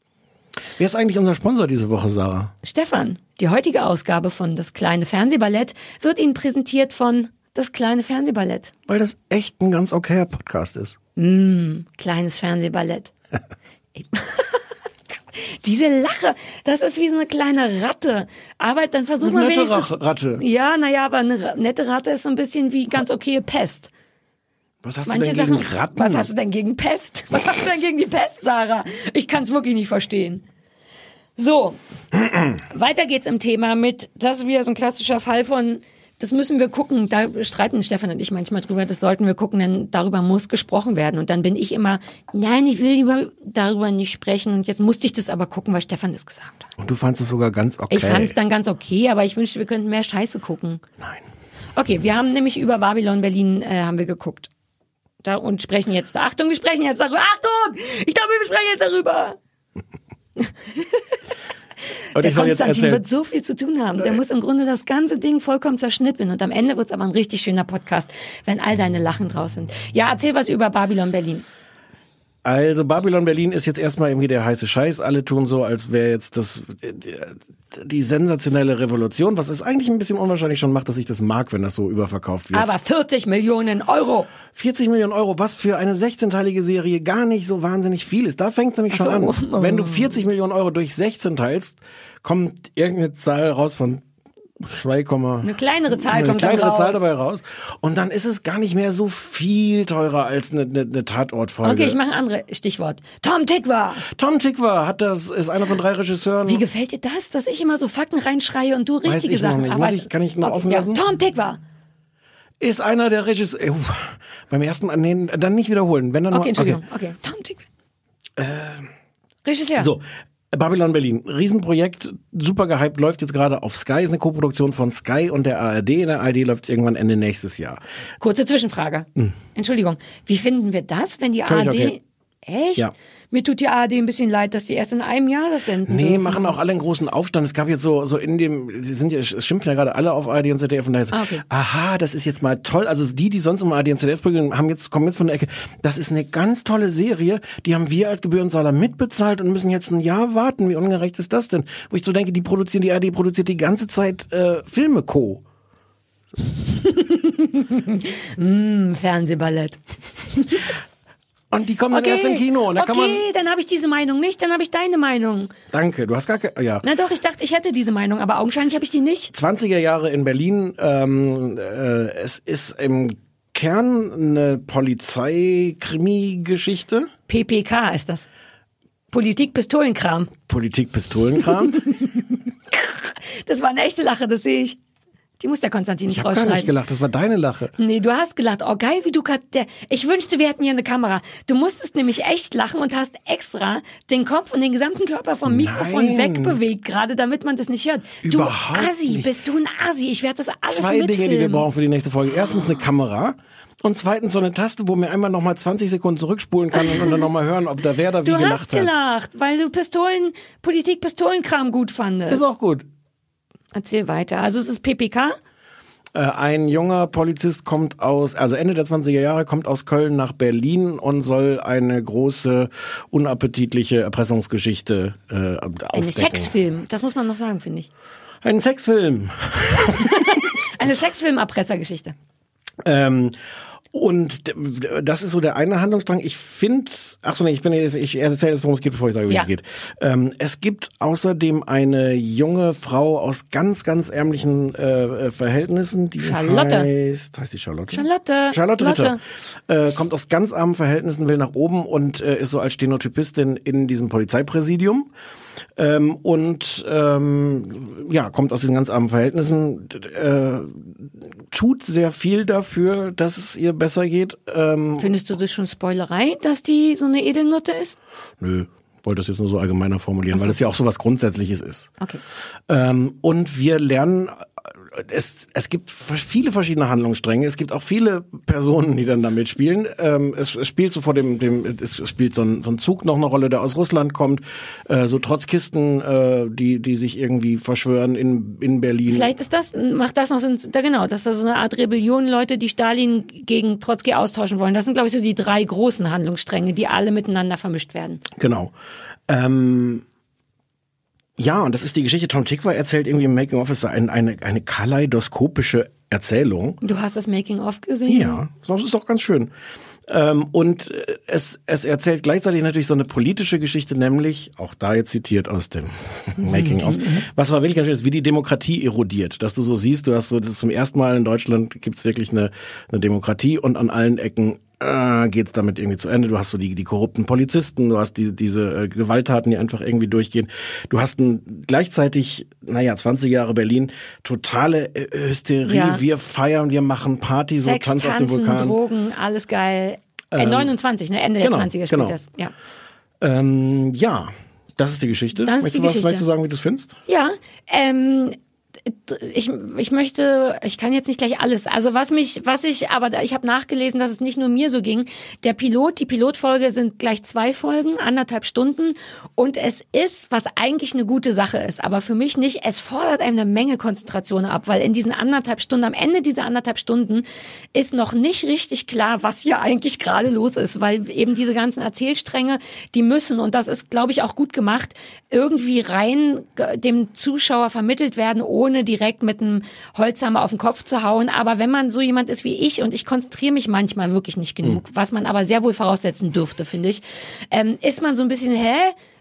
Wer ist eigentlich unser Sponsor diese Woche, Sarah? Stefan, die heutige Ausgabe von Das kleine Fernsehballett wird Ihnen präsentiert von Das kleine Fernsehballett. Weil das echt ein ganz okayer Podcast ist. Kleines Fernsehballett. Diese Lache, das ist wie so eine kleine Ratte. Aber dann versuch Eine mal nette wenigstens. Rach- Ratte. Ja, naja, aber eine Ra- nette Ratte ist so ein bisschen wie ganz okay Pest. Was hast Manche du denn Sachen. gegen Ratten? Was hast du denn gegen Pest? Was hast du denn gegen die Pest, Sarah? Ich kann es wirklich nicht verstehen. So, weiter geht's im Thema mit, das ist wieder so ein klassischer Fall von, das müssen wir gucken, da streiten Stefan und ich manchmal drüber, das sollten wir gucken, denn darüber muss gesprochen werden. Und dann bin ich immer, nein, ich will lieber darüber nicht sprechen. Und jetzt musste ich das aber gucken, weil Stefan das gesagt hat. Und du fandest es sogar ganz okay. Ich fand es dann ganz okay, aber ich wünschte, wir könnten mehr Scheiße gucken. Nein. Okay, wir haben nämlich über Babylon Berlin äh, haben wir geguckt. Da, und sprechen jetzt. Achtung, wir sprechen jetzt darüber. Achtung! Ich glaube, wir sprechen jetzt darüber. Und Der Konstantin wird so viel zu tun haben. Der muss im Grunde das ganze Ding vollkommen zerschnippeln. Und am Ende wird's aber ein richtig schöner Podcast, wenn all deine Lachen draus sind. Ja, erzähl was über Babylon Berlin. Also Babylon Berlin ist jetzt erstmal irgendwie der heiße Scheiß. Alle tun so, als wäre jetzt das die, sensationelle Revolution, was es eigentlich ein bisschen unwahrscheinlich schon macht, dass ich das mag, wenn das so überverkauft wird. Aber 40 Millionen Euro. 40 Millionen Euro, was für eine 16-teilige Serie gar nicht so wahnsinnig viel ist. Da fängt es nämlich schon so. an. Wenn du 40 Millionen Euro durch 16 teilst, kommt irgendeine Zahl raus von 2, Eine kleinere Zahl eine kommt kleinere. Zahl dabei raus. Und dann ist es gar nicht mehr so viel teurer als eine, eine, eine Tatortfolge. Okay, ich mache ein anderes Stichwort. Tom Tikva. Tom Tikva hat das, ist einer von drei Regisseuren. Wie gefällt dir das, dass ich immer so Fakten reinschreie und du richtige ich noch Sachen? nicht. Aber Muss ich- kann ich noch okay, offen ja, lassen? Tom Tikva. ist einer der Regisseure. Uh, beim ersten Mal, nee, dann nicht wiederholen. Wenn dann Okay, nur, Entschuldigung. Okay. Tom Tikva. Regisseur. So, Babylon Berlin, Riesenprojekt, super gehypt, läuft jetzt gerade auf Sky, ist eine Koproduktion von Sky und der ARD. In der ARD läuft es irgendwann Ende nächstes Jahr. Kurze Zwischenfrage. Entschuldigung. Wie finden wir das, wenn die Völlig ARD okay. Echt? Ja. Mir tut die ARD ein bisschen leid, dass die erst in einem Jahr das senden. Nee, dürfen. machen auch alle einen großen Aufstand. Es gab jetzt so, so in dem, die sind ja, es schimpfen ja gerade alle auf ARD und ZDF und da ist, Ah, okay. aha, das ist jetzt mal toll. Also die, die sonst immer ARD und ZDF prügeln, haben jetzt, kommen jetzt von der Ecke. Das ist eine ganz tolle Serie. Die haben wir als Gebührenzahler mitbezahlt und müssen jetzt ein Jahr warten. Wie ungerecht ist das denn? Wo ich so denke, die produzieren, die ARD produziert die ganze Zeit, äh, Filme Co. Hm, Fernsehballett. Und die kommen dann erst im Kino und da okay, kann man, dann habe ich diese Meinung nicht, dann habe ich deine Meinung. danke, du hast gar keine, ja. Na doch, ich dachte, ich hätte diese Meinung, aber augenscheinlich habe ich die nicht. 20er Jahre in Berlin. Ähm, äh, es ist im Kern eine Polizeikrimi-Geschichte. PPK ist das. Politik Pistolenkram. Politik-Pistolenkram. Das war eine echte Lache, das sehe ich. Die muss der Konstantin nicht Ich habe gar nicht rausschneiden. gelacht, das war deine Lache. Nee, du hast gelacht. Oh, geil, wie du der, ich wünschte, wir hätten hier eine Kamera. Du musstest nämlich echt lachen und hast extra den Kopf und den gesamten Körper vom Mikrofon Nein. wegbewegt, gerade damit man das nicht hört. Überhaupt du Assi, nicht. bist du ein Assi. Ich werde das alles Zwei mitfilmen. Dinge, die wir brauchen für die nächste Folge. Erstens eine Kamera. Und zweitens so eine Taste, wo mir einmal nochmal 20 Sekunden zurückspulen kann und, dann nochmal hören, ob da wer da wie Du gelacht hast hat. gelacht, weil du Pistolen, Politik Pistolenkram gut fandest. Ist auch gut. Erzähl weiter. Also es ist PPK. Äh, ein junger Polizist kommt aus, also Ende der 20er Jahre, kommt aus Köln nach Berlin und soll eine große, unappetitliche Erpressungsgeschichte äh, aufdecken. Ein Sexfilm. Das muss man noch sagen, finde ich. Ein Sexfilm. Eine Sexfilm-Erpressergeschichte. Ähm, und das ist so der eine Handlungsstrang. Ich finde, ach so nee, ich bin jetzt, ich erzähle jetzt, worum es geht, bevor ich sage, wie Ja. es geht. Ähm, es gibt außerdem eine junge Frau aus ganz, ganz ärmlichen äh, äh, Verhältnissen, die Charlotte. heißt, heißt die Charlotte? Charlotte. Charlotte Ritter. Lotte. Äh, kommt aus ganz armen Verhältnissen, will nach oben und äh, ist so als Stenotypistin in diesem Polizeipräsidium. Ähm, und ähm, ja, kommt aus diesen ganz armen Verhältnissen, äh, tut sehr viel dafür, dass es ihr besser geht. Ähm, Findest du das schon Spoilerei, dass die so eine Edelnutte ist? nö, wollte das jetzt nur so allgemeiner formulieren, weil es ja auch so was Grundsätzliches ist. Okay. Ähm, und wir lernen, es, es gibt viele verschiedene Handlungsstränge. Es gibt auch viele Personen, die dann da mitspielen. Ähm, es, es spielt so vor dem, dem es spielt so ein, so ein Zug noch eine Rolle, der aus Russland kommt. Äh, so Trotzkisten, äh, die, die sich irgendwie verschwören in, in Berlin. Vielleicht ist das, macht das noch Sinn, da genau, dass da so eine Art Rebellion Leute, die Stalin gegen Trotzki austauschen wollen. Das sind, glaube ich, so die drei großen Handlungsstränge, die alle miteinander vermischt werden. Genau. Ähm, ja, und das ist die Geschichte. Tom Tikva erzählt irgendwie im Making of es sei ein, eine, eine kaleidoskopische Erzählung. Du hast das Making-of gesehen? Ja, das ist doch ganz schön. Ähm, und äh, es, es erzählt gleichzeitig natürlich so eine politische Geschichte, nämlich, auch da jetzt zitiert aus dem Making of, was war wirklich ganz schön ist, wie die Demokratie erodiert. Dass du so siehst, du hast so, das ist zum ersten Mal in Deutschland gibt's wirklich eine, eine Demokratie und an allen Ecken äh, geht's damit irgendwie zu Ende. Du hast so die, die korrupten Polizisten, du hast diese, diese äh, Gewalttaten, die einfach irgendwie durchgehen. Du hast ein, gleichzeitig, naja, 20 Jahre Berlin, totale äh, Hysterie. Ja. Wir feiern, wir machen Party, so Sex, Tanz auf dem Tanzen, Vulkan. Drogen, alles geil. Äh, 29, ne? Ende genau, der 20er spielt genau. das. Ja. Ähm, ja, das ist die Geschichte. Das ist möchtest die du was, Geschichte. möchtest du sagen, wie du es findest? Ja, ähm, ich, ich möchte, ich kann jetzt nicht gleich alles. Also was mich, was ich, aber ich habe nachgelesen, dass es nicht nur mir so ging. Der Pilot, die Pilotfolge sind gleich zwei Folgen, anderthalb Stunden. Und es ist, was eigentlich eine gute Sache ist, aber für mich nicht, es fordert einem eine Menge Konzentration ab, weil in diesen anderthalb Stunden, am Ende dieser anderthalb Stunden ist noch nicht richtig klar, was hier eigentlich gerade los ist, weil eben diese ganzen Erzählstränge, die müssen, und das ist, glaube ich, auch gut gemacht, irgendwie rein ge- dem Zuschauer vermittelt werden, ohne direkt mit einem Holzhammer auf den Kopf zu hauen. Aber wenn man so jemand ist wie ich und ich konzentriere mich manchmal wirklich nicht genug, was man aber sehr wohl voraussetzen dürfte, finde ich, ähm, ist man so ein bisschen, hä?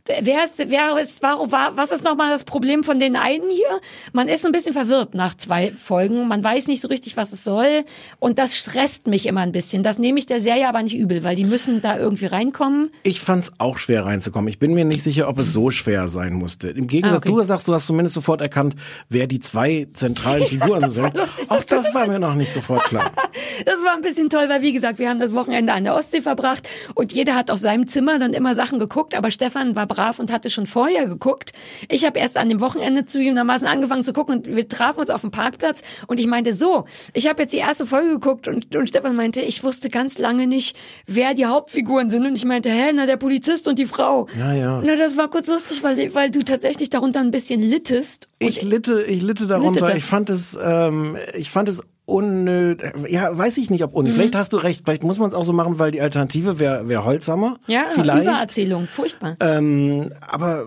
Wer ist, wer ist, warum, war, was ist nochmal das Problem von den einen hier? Man ist ein bisschen verwirrt nach zwei Folgen. Man weiß nicht so richtig, was es soll. Und das stresst mich immer ein bisschen. Das nehme ich der Serie aber nicht übel, weil die müssen da irgendwie reinkommen. Ich fand's auch schwer reinzukommen. Ich bin mir nicht sicher, ob es so schwer sein musste. Im Gegensatz, Ah, okay. du sagst, du hast zumindest sofort erkannt, wer die zwei zentralen Figuren sind. lustig, Auch das war mir noch nicht sofort klar. Das war ein bisschen toll, weil wie gesagt, wir haben das Wochenende an der Ostsee verbracht und jeder hat auf seinem Zimmer dann immer Sachen geguckt, aber Stefan war brav und hatte schon vorher geguckt. Ich habe erst an dem Wochenende zugegebenermaßen angefangen zu gucken und wir trafen uns auf dem Parkplatz und ich meinte so, ich habe jetzt die erste Folge geguckt und, und Stefan meinte, ich wusste ganz lange nicht, wer die Hauptfiguren sind und ich meinte, hä, na der Polizist und die Frau. Ja, ja. Na, das war kurz lustig, weil, weil du tatsächlich darunter ein bisschen littest. Ich litte, ich litte darunter. Littete. Ich fand es, ähm, ich fand es unnötig. Ja, weiß ich nicht, ob Mhm. unnötig. Vielleicht hast du recht. Vielleicht muss man es auch so machen, weil die Alternative wäre wär Holzhammer. ja, vielleicht. Übererzählung, furchtbar. Ähm, aber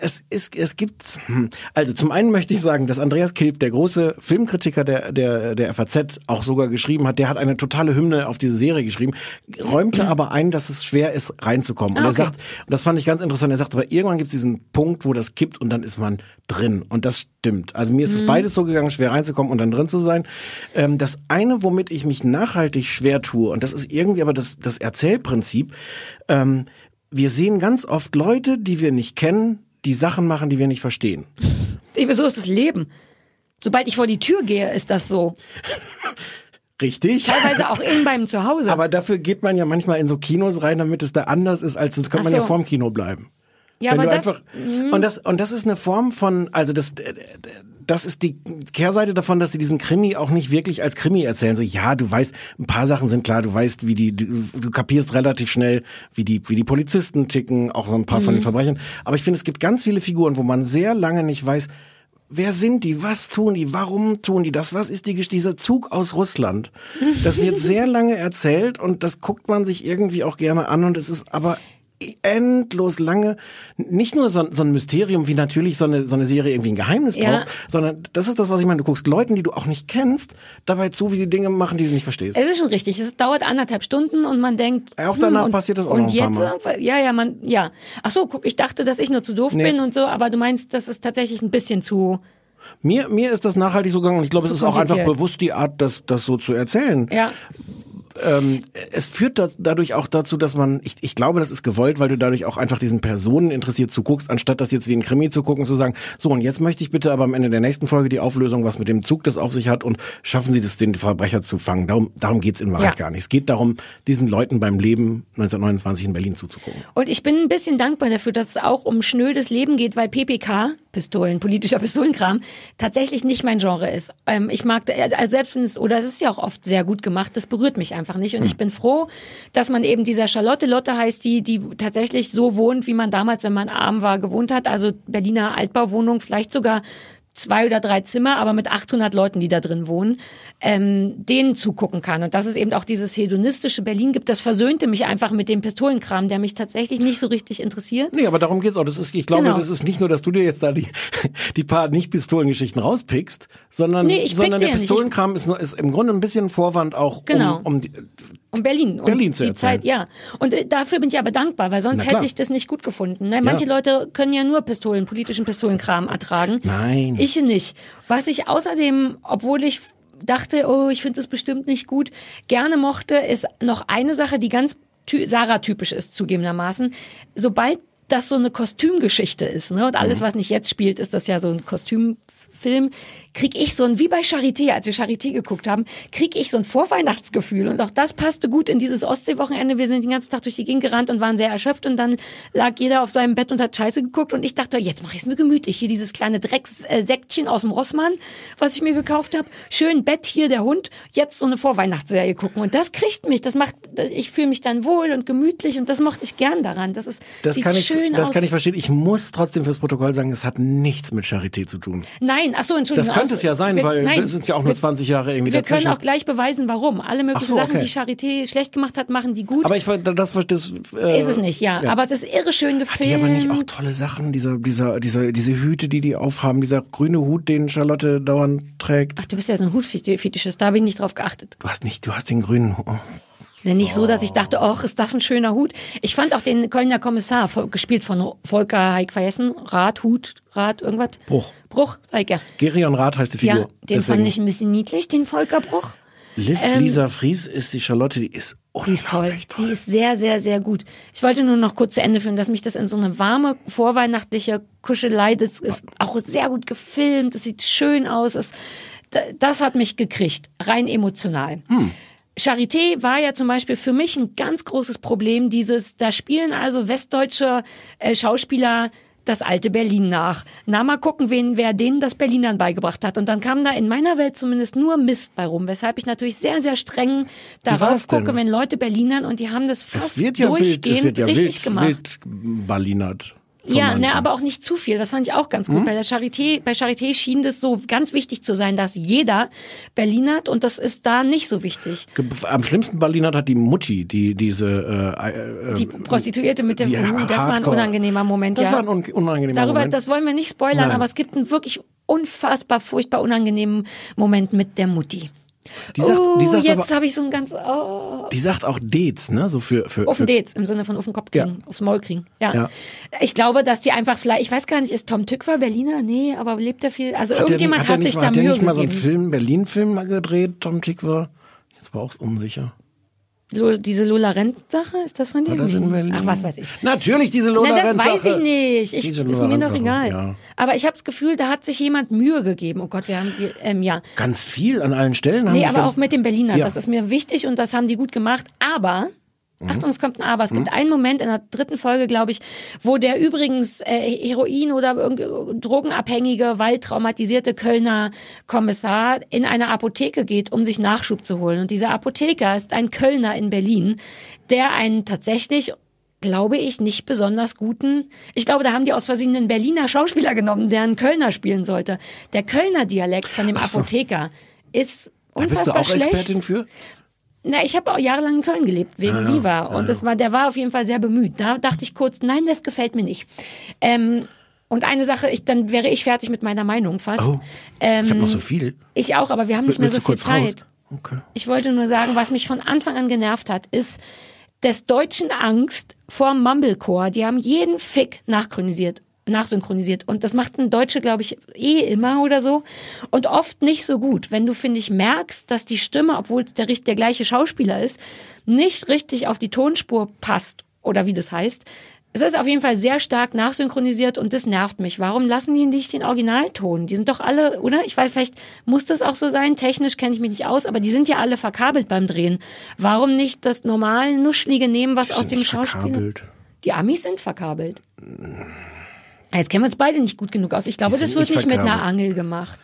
es ist, es gibt, hm. also zum einen möchte ich sagen, dass Andreas Kilp, der große Filmkritiker der, der, der FAZ, auch sogar geschrieben hat, der hat eine totale Hymne auf diese Serie geschrieben, räumte aber ein, dass es schwer ist, reinzukommen. Und Ah, er okay. sagt, und das fand ich ganz interessant, er sagt, aber irgendwann gibt es diesen Punkt, wo das kippt und dann ist man drin. Und das stimmt. Also mir ist Mhm. es beides so gegangen, schwer reinzukommen und dann drin zu sein. Ähm, das eine, womit ich mich nachhaltig schwer tue, und das ist irgendwie aber das, das Erzählprinzip, ähm, wir sehen ganz oft Leute, die wir nicht kennen, die Sachen machen, die wir nicht verstehen. So ist das Leben. Sobald ich vor die Tür gehe, ist das so. Richtig? Teilweise auch in beim Zuhause. Aber dafür geht man ja manchmal in so Kinos rein, damit es da anders ist, als sonst könnte Ach man ja so. vorm Kino bleiben. ja, Wenn aber du das, mhm. einfach, und das, und das ist eine Form von, also das, das ist die Kehrseite davon, dass sie diesen Krimi auch nicht wirklich als Krimi erzählen. So, ja, du weißt, ein paar Sachen sind klar, du weißt, wie die, du, du kapierst relativ schnell, wie die, wie die Polizisten ticken, auch so ein paar von Mhm. den Verbrechern. Aber ich finde, es gibt ganz viele Figuren, wo man sehr lange nicht weiß, Wer sind die? Was tun die? Warum tun die das? Was ist die, dieser Zug aus Russland? Das wird sehr lange erzählt und das guckt man sich irgendwie auch gerne an und es ist aber endlos lange, nicht nur so, so ein Mysterium, wie natürlich so eine, so eine Serie irgendwie ein Geheimnis Ja. braucht, sondern das ist das, was ich meine. Du guckst Leuten, die du auch nicht kennst, dabei zu, wie sie Dinge machen, die du nicht verstehst. Es ist schon richtig. Es dauert anderthalb Stunden und man denkt. hm, Auch danach und, passiert das auch und noch ein paar jetzt Mal. irgendwann- Ja, ja, man, ja. Ach so, guck, ich dachte, dass ich nur zu doof Nee. bin und so, aber du meinst, das ist tatsächlich ein bisschen zu. Mir, mir ist das nachhaltig so gegangen und ich glaube, es ist auch einfach bewusst die Art, das, das so zu erzählen. Ja. Es führt das, dadurch auch dazu, dass man, ich, ich glaube, das ist gewollt, weil du dadurch auch einfach diesen Personen interessiert zuguckst, anstatt das jetzt wie ein Krimi zu gucken, zu sagen, so und jetzt möchte ich bitte aber am Ende der nächsten Folge die Auflösung, was mit dem Zug das auf sich hat und schaffen sie das, den Verbrecher zu fangen. Darum, darum geht's in Wahrheit Ja. gar nicht. Es geht darum, diesen Leuten beim Leben 1929 in Berlin zuzugucken. Und ich bin ein bisschen dankbar dafür, dass es auch um schnödes Leben geht, weil PPK, Pistolen, politischer Pistolenkram, tatsächlich nicht mein Genre ist. Ähm, ich mag, also selbst wenn es, oder es ist ja auch oft sehr gut gemacht, das berührt mich einfach nicht. Und ich bin froh, dass man eben dieser Charlotte Lotte heißt, die, die tatsächlich so wohnt, wie man damals, wenn man arm war, gewohnt hat. Also Berliner Altbauwohnung, vielleicht sogar zwei oder drei Zimmer, aber mit 800 Leuten, die da drin wohnen, ähm, denen zugucken kann. Und dass es eben auch dieses hedonistische Berlin gibt, das versöhnte mich einfach mit dem Pistolenkram, der mich tatsächlich nicht so richtig interessiert. Nee, aber darum geht's auch. Das ist, ich glaube, Genau. das ist nicht nur, dass du dir jetzt da die, die paar Nicht-Pistolengeschichten rauspickst, sondern, Nee, sondern der. Pistolenkram ist, nur, ist im Grunde ein bisschen Vorwand auch, Genau. um, um die, Um Berlin. Und Berlin zu die erzählen. Zeit, ja. Und äh, dafür bin ich aber dankbar, weil sonst hätte ich das nicht gut gefunden. Ne? Manche Ja. Leute können ja nur Pistolen, politischen Pistolenkram ertragen. Nein. Ich nicht. Was ich außerdem, obwohl ich dachte, oh, ich finde das bestimmt nicht gut, gerne mochte, ist noch eine Sache, die ganz ty Sarah-typisch ist, zugegebenermaßen. Sobald das so eine Kostümgeschichte ist, ne? Und alles, Mhm. was nicht jetzt spielt, ist das ja so ein Kostümfilm, krieg ich so ein, wie bei Charité, als wir Charité geguckt haben, krieg ich so ein Vorweihnachtsgefühl. Und auch das passte gut in dieses Ostseewochenende. Wir sind den ganzen Tag durch die Gegend gerannt und waren sehr erschöpft und dann lag jeder auf seinem Bett und hat Scheiße geguckt und ich dachte, jetzt mache ich es mir gemütlich. Hier dieses kleine Dreckssäckchen aus dem Rossmann, was ich mir gekauft habe. Schön Bett hier, der Hund. Jetzt so eine Vorweihnachtsserie gucken. Und das kriegt mich. Das macht, ich fühle mich dann wohl und gemütlich und das mochte ich gern daran. Das ist, Das kann ich, schön das aus. kann ich verstehen. Ich muss trotzdem fürs Protokoll sagen, es hat nichts mit Charité zu tun. Nein, ach so, Entschuldigung. Das könnte es ja sein, wir- weil nein, das sind ja auch nur wir- 20 Jahre irgendwie Wir dazwischen. können auch gleich beweisen, warum. Alle möglichen so, Sachen, okay. die Charité schlecht gemacht hat, machen die gut. aber ich das, das, das äh, ist es nicht, ja. Aber es ist irre schön Hat gefilmt. die aber nicht auch tolle Sachen, dieser, dieser, dieser, diese Hüte, die die aufhaben, dieser grüne Hut, den Charlotte dauernd trägt. Ach, du bist ja so ein Hutfetischist, da habe ich nicht drauf geachtet. Du hast nicht, du hast den grünen Hut. Nicht so, dass ich dachte, ach, ist das ein schöner Hut. Ich fand auch den Kölner Kommissar, gespielt von Volker Heik Verjessen, Rat, Hut, Rat, irgendwas. Bruch. Bruch, sag ich ja. Gerion Rath heißt die Figur. Ja, den fand ich ein bisschen niedlich, den Volker Bruch. Liv Lisa Fries ist die Charlotte, die ist Die ist toll. unglaublich Die ist sehr, sehr, sehr gut. Ich wollte nur noch kurz zu Ende führen, dass mich das in so eine warme, vorweihnachtliche Kuschelei, das ist auch sehr gut gefilmt, es sieht schön aus, es, da- das hat mich gekriegt, rein emotional. Charité war ja zum Beispiel für mich ein ganz großes Problem, dieses, da spielen also westdeutsche äh, Schauspieler das alte Berlin nach. Na, mal gucken, wen, wer denen das Berlinern beigebracht hat. Und dann kam da in meiner Welt zumindest nur Mist bei rum, weshalb ich natürlich sehr, sehr streng darauf gucke, wenn Leute Berlinern und die haben das Es fast wird ja wild, durchgehend es wird ja richtig wild, gemacht. wild Berlinert. Ja, ne, aber auch nicht zu viel. Das fand ich auch ganz gut. Bei der Charité, bei Charité schien das so ganz wichtig zu sein, dass jeder Berlinert und das ist da nicht so wichtig. Am schlimmsten Berlinert hat die Mutti, die diese äh, äh, Die Prostituierte mit dem, uh, das war ein unangenehmer Moment, Das ja. war ein un unangenehmer Darüber, Moment. das wollen wir nicht spoilern, Nein. aber es gibt einen wirklich unfassbar furchtbar unangenehmen Moment mit der Mutti. Die sagt, oh, die sagt jetzt habe ich so ein ganz oh, die sagt auch Dates, ne? So für für, auf den Dates im Sinne von auf den Kopf kriegen, Ja. aufs Maul kriegen. Ja. Ja. Ich glaube, dass die einfach vielleicht, ich weiß gar nicht, ist Tom Tückwer Berliner? Nee, aber lebt er viel? Also Hat der irgendjemand nicht, hat, hat, der sich nicht, da hat der Mühe nicht mal so einen gegeben. Film, Berlin-Film mal gedreht, Tom Tick war? Jetzt war auch unsicher. Diese Lola Rent-Sache, ist das von dir? War das in Berlin? Ach, was weiß ich. Natürlich, diese Lola Nein, das Rent-Sache. weiß ich nicht. Ich, ist mir doch Rent-Sache, egal. Ja. Aber ich habe das Gefühl, da hat sich jemand Mühe gegeben. Oh Gott, wir haben, ähm, ja. Ganz viel an allen Stellen. haben Nee, aber auch mit den Berlinern. Ja. Das ist mir wichtig und das haben die gut gemacht. Aber, Mhm. Achtung, es kommt ein Aber. Es gibt einen Moment in der dritten Folge, glaube ich, wo der übrigens äh, Heroin- oder drogenabhängige, waldtraumatisierte Kölner Kommissar in eine Apotheke geht, um sich Nachschub zu holen. Und dieser Apotheker ist ein Kölner in Berlin, der einen tatsächlich glaube ich, nicht besonders guten. Ich glaube, da haben die aus Versehen einen Berliner Schauspieler genommen, der einen Kölner spielen sollte. Der Kölner Dialekt von dem so. Apotheker ist Da bist du unfassbar auch schlecht. Expertin für? Na, ich habe auch jahrelang in Köln gelebt, wegen Ah, ja. Viva. Und das war, der war auf jeden Fall sehr bemüht. Da dachte ich kurz, nein, das gefällt mir nicht. Ähm, und eine Sache, ich, dann wäre ich fertig mit meiner Meinung fast. Oh, ähm, Ich habe noch so viel. ich auch, aber wir haben nicht mehr so viel? Zeit. Okay. Ich wollte nur sagen, was mich von Anfang an genervt hat, ist des Deutschen Angst vor Mumblecore. Die haben jeden Fick nachchronisiert, nachsynchronisiert. Und das machten Deutsche, glaube ich, eh immer oder so. Und oft nicht so gut. Wenn du, finde ich, merkst, dass die Stimme, obwohl es der, der gleiche Schauspieler ist, nicht richtig auf die Tonspur passt. Oder wie das heißt. Es ist auf jeden Fall sehr stark nachsynchronisiert und das nervt mich. Warum lassen die nicht den Originalton? Die sind doch alle, oder? Ich weiß, vielleicht muss das auch so sein. Technisch kenne ich mich nicht aus, aber die sind ja alle verkabelt beim Drehen. Warum nicht das normal Nuschlige nehmen, was aus dem Schauspiel? Die Amis sind verkabelt. Jetzt kennen wir uns beide nicht gut genug aus. Ich glaube, das sind wird nicht nicht mit einer verkabelt. Angel gemacht.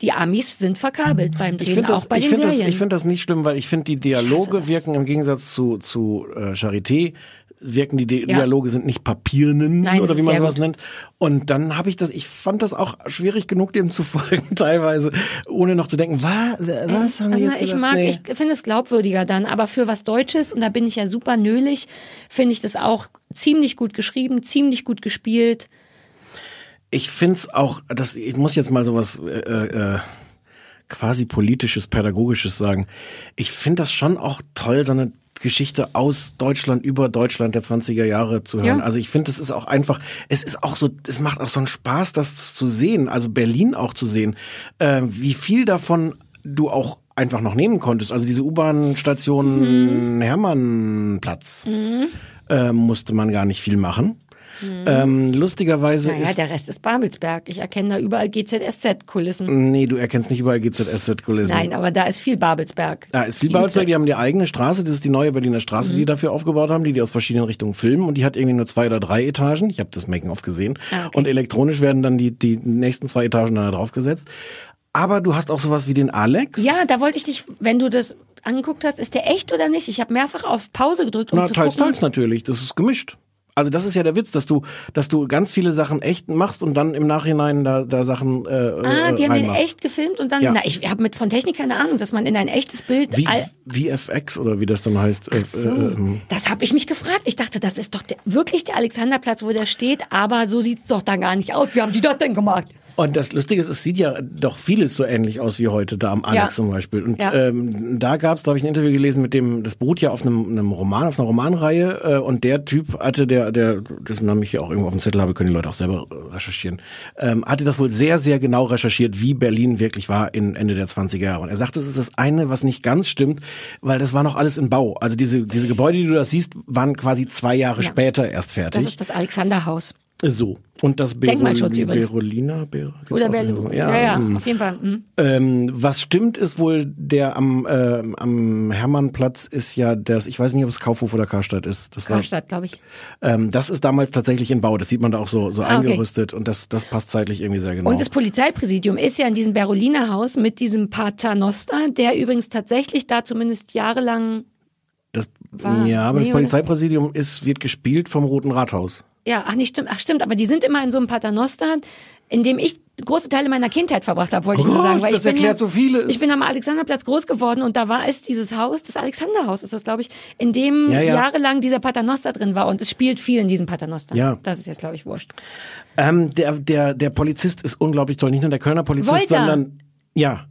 Die Amis sind verkabelt beim Ich Drehen, finde auch das, bei ich den finde das, Serien. ich finde das nicht schlimm, weil ich finde, die Dialoge wirken im Gegensatz zu, zu äh, Charité, wirken die Di Ja. Dialoge sind nicht papiernen Nein, oder wie man sowas gut. nennt. Und dann habe ich das, ich fand das auch schwierig genug, dem zu folgen, teilweise, ohne noch zu denken, was, was haben die Also jetzt ich gesagt? mag, Nee. ich finde es glaubwürdiger dann, aber für was Deutsches, und da bin ich ja super nölig, finde ich das auch ziemlich gut geschrieben, ziemlich gut gespielt. Ich find's auch, das, ich muss jetzt mal sowas äh, äh, quasi politisches, pädagogisches sagen. Ich find das schon auch toll, so eine Geschichte aus Deutschland über Deutschland der 20er Jahre zu hören. Ja. Also ich finde, es ist auch einfach, es ist auch so, es macht auch so einen Spaß, das zu sehen, also Berlin auch zu sehen, äh, wie viel davon du auch einfach noch nehmen konntest. Also diese U-Bahn-Station Mhm. Hermannplatz äh, musste man gar nicht viel machen. Ähm, lustigerweise Naja, ist der Rest ist Babelsberg. Ich erkenne da überall GZSZ-Kulissen. Nee, du erkennst nicht überall GZSZ-Kulissen. Nein, aber da ist viel Babelsberg. Da ist viel Babelsberg, die haben die eigene Straße, das ist die neue Berliner Straße, Mhm. die die dafür aufgebaut haben, die die aus verschiedenen Richtungen filmen und die hat irgendwie nur zwei oder drei Etagen. Ich habe das Making-of gesehen. Ah, okay. Und elektronisch werden dann die, die nächsten zwei Etagen dann da draufgesetzt. Aber du hast auch sowas wie den Alex. Ja, da wollte ich dich, wenn du das angeguckt hast, ist der echt oder nicht? Ich habe mehrfach auf Pause gedrückt, um Na, zu teils, gucken. teils natürlich. Das ist gemischt. Also das ist ja der Witz, dass du, dass du ganz viele Sachen echt machst und dann im Nachhinein da, da Sachen äh, Ah, die haben den echt gefilmt und dann, Ja. na, ich habe mit von Technik keine Ahnung, dass man in ein echtes Bild Wie, VFX oder wie das dann heißt. Äh, So, äh, ähm, das habe ich mich gefragt. Ich dachte, das ist doch der, wirklich der Alexanderplatz, wo der steht, aber so sieht's doch da gar nicht aus. Wie haben die das denn gemacht? Und das Lustige ist, es sieht ja doch vieles so ähnlich aus wie heute, da am Alex Ja. zum Beispiel. Und Ja. ähm, da gab es, da habe ich ein Interview gelesen mit dem, das beruht ja auf einem, einem Roman, auf einer Romanreihe. Äh, und der Typ hatte, der, der, dessen Namen ich hier auch irgendwo auf dem Zettel habe, können die Leute auch selber recherchieren, ähm, hatte das wohl sehr, sehr genau recherchiert, wie Berlin wirklich war in Ende der 20er Jahre. Und er sagte, es ist das eine, was nicht ganz stimmt, weil das war noch alles in Bau. Also diese, diese Gebäude, die du da siehst, waren quasi zwei Jahre Ja. später erst fertig. Das ist das Alexanderhaus. So. Und das Berol Denkmalschutz übrigens. Berolina? Ber Oder Berlin. so? Ja, ja, hm. auf jeden Fall. hm. Ähm, was stimmt, ist wohl der am, äh, am Hermannplatz ist ja das, ich weiß nicht, ob es Kaufhof oder Karstadt ist. Das Karstadt, glaube ich. ähm, das ist damals tatsächlich in Bau. Das sieht man da auch so, so Ah, okay. eingerüstet und das, das passt zeitlich irgendwie sehr genau. Und das Polizeipräsidium ist ja in diesem Beroliner Haus mit diesem Paternoster, der übrigens tatsächlich da zumindest jahrelang, das, war- ja, aber nee, das? Polizeipräsidium ist, wird gespielt vom Roten Rathaus. Ja, ach nicht stimmt, ach stimmt, aber die sind immer in so einem Paternoster, in dem ich große Teile meiner Kindheit verbracht habe, wollte ich Oh nur sagen. Weil das ich bin erklärt ja, so vieles. Ich bin am Alexanderplatz groß geworden und da war es dieses Haus, das Alexanderhaus ist das, glaube ich, in dem Ja, ja. jahrelang dieser Paternoster drin war und es spielt viel in diesem Paternoster. Ja. Das ist jetzt, glaube ich, wurscht. Ähm, der, der, der Polizist ist unglaublich toll. Nicht nur der Kölner Polizist, Wolter. sondern, ja.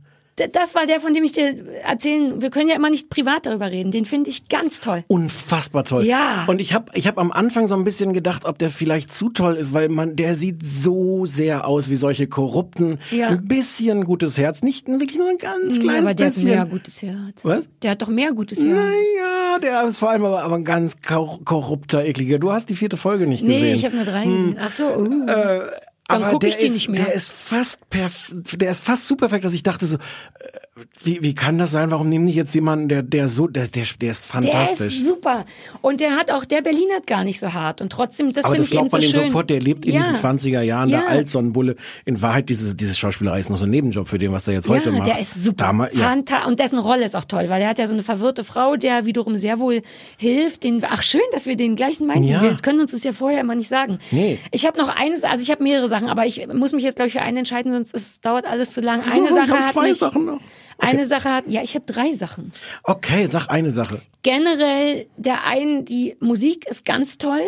Das war der, von dem ich dir erzählen, wir können ja immer nicht privat darüber reden. Den finde ich ganz toll. Unfassbar toll. Ja. Und ich habe ich hab am Anfang so ein bisschen gedacht, ob der vielleicht zu toll ist, weil man, der sieht so sehr aus wie solche Korrupten. Ja. Ein bisschen gutes Herz, nicht wirklich nur ein ganz Ja, kleines aber der bisschen. hat mehr gutes Herz. Was? Der hat doch mehr gutes Herz. Naja, der ist vor allem aber, aber ein ganz kor korrupter, ekliger. Du hast die vierte Folge nicht Nee, gesehen. ich habe nur drei gesehen. Ach so, uh. Dann aber guck der ich die ist, nicht mehr. Der ist fast perf der ist fast so perfekt, dass ich dachte so, äh, wie, wie kann das sein? Warum nehmen die jetzt jemanden, der, der so, der, der, der ist der fantastisch. ist super. Und der hat auch, der Berlin hat gar nicht so hart. Und trotzdem, das aber finde das ich eben glaubt man so ihm schön. sofort, der lebt in ja. diesen 20er Jahren Ja. da als so ein Bulle. In Wahrheit, diese, diese Schauspielerei ist noch so ein Nebenjob für den, was der jetzt heute ja, macht. der ist super. Damals, ja. Und dessen Rolle ist auch toll, weil er hat ja so eine verwirrte Frau, der wiederum sehr wohl hilft. Den, ach schön, dass wir den gleichen meinen. Ja. Wir können uns das ja vorher immer nicht sagen. Nee. Ich habe noch eine, also ich habe mehrere Sachen, aber ich muss mich jetzt glaube ich für eine entscheiden, sonst es dauert alles zu lang. Eine Ich Sache hab hat zwei mich, Sachen noch. Eine Sache hat, ja, ich habe drei Sachen. Okay, sag eine Sache. Generell der einen, die Musik ist ganz toll,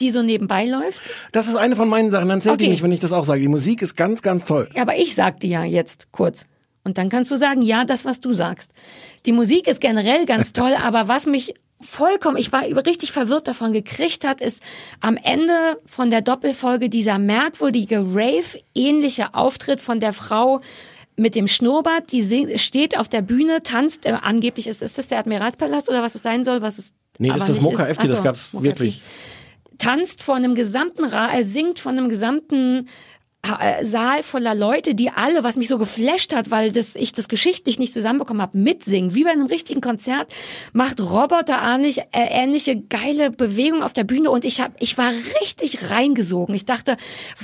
die so nebenbei läuft. Das ist eine von meinen Sachen, dann zählt die Okay. nicht, wenn ich das auch sage. Die Musik ist ganz, ganz toll. Aber ich sagte ja jetzt kurz. Und dann kannst du sagen, ja, das, was du sagst. Die Musik ist generell ganz toll, aber was mich vollkommen, ich war über- richtig verwirrt davon gekriegt hat, ist am Ende von der Doppelfolge dieser merkwürdige Rave-ähnliche Auftritt von der Frau mit dem Schnurrbart, die steht auf der Bühne, tanzt, äh, angeblich ist, ist das der Admiralspalast oder was es sein soll, was es Nee, das ist das Mocha FT, das gab's wirklich. Tanzt vor einem gesamten Ra er singt von einem gesamten äh, Saal voller Leute, die alle, was mich so geflasht hat, weil das, ich das geschichtlich nicht zusammenbekommen habe, mitsingen, wie bei einem richtigen Konzert, macht roboterartig äh, ähnliche geile Bewegungen auf der Bühne und ich hab, ich war richtig reingesogen. Ich dachte,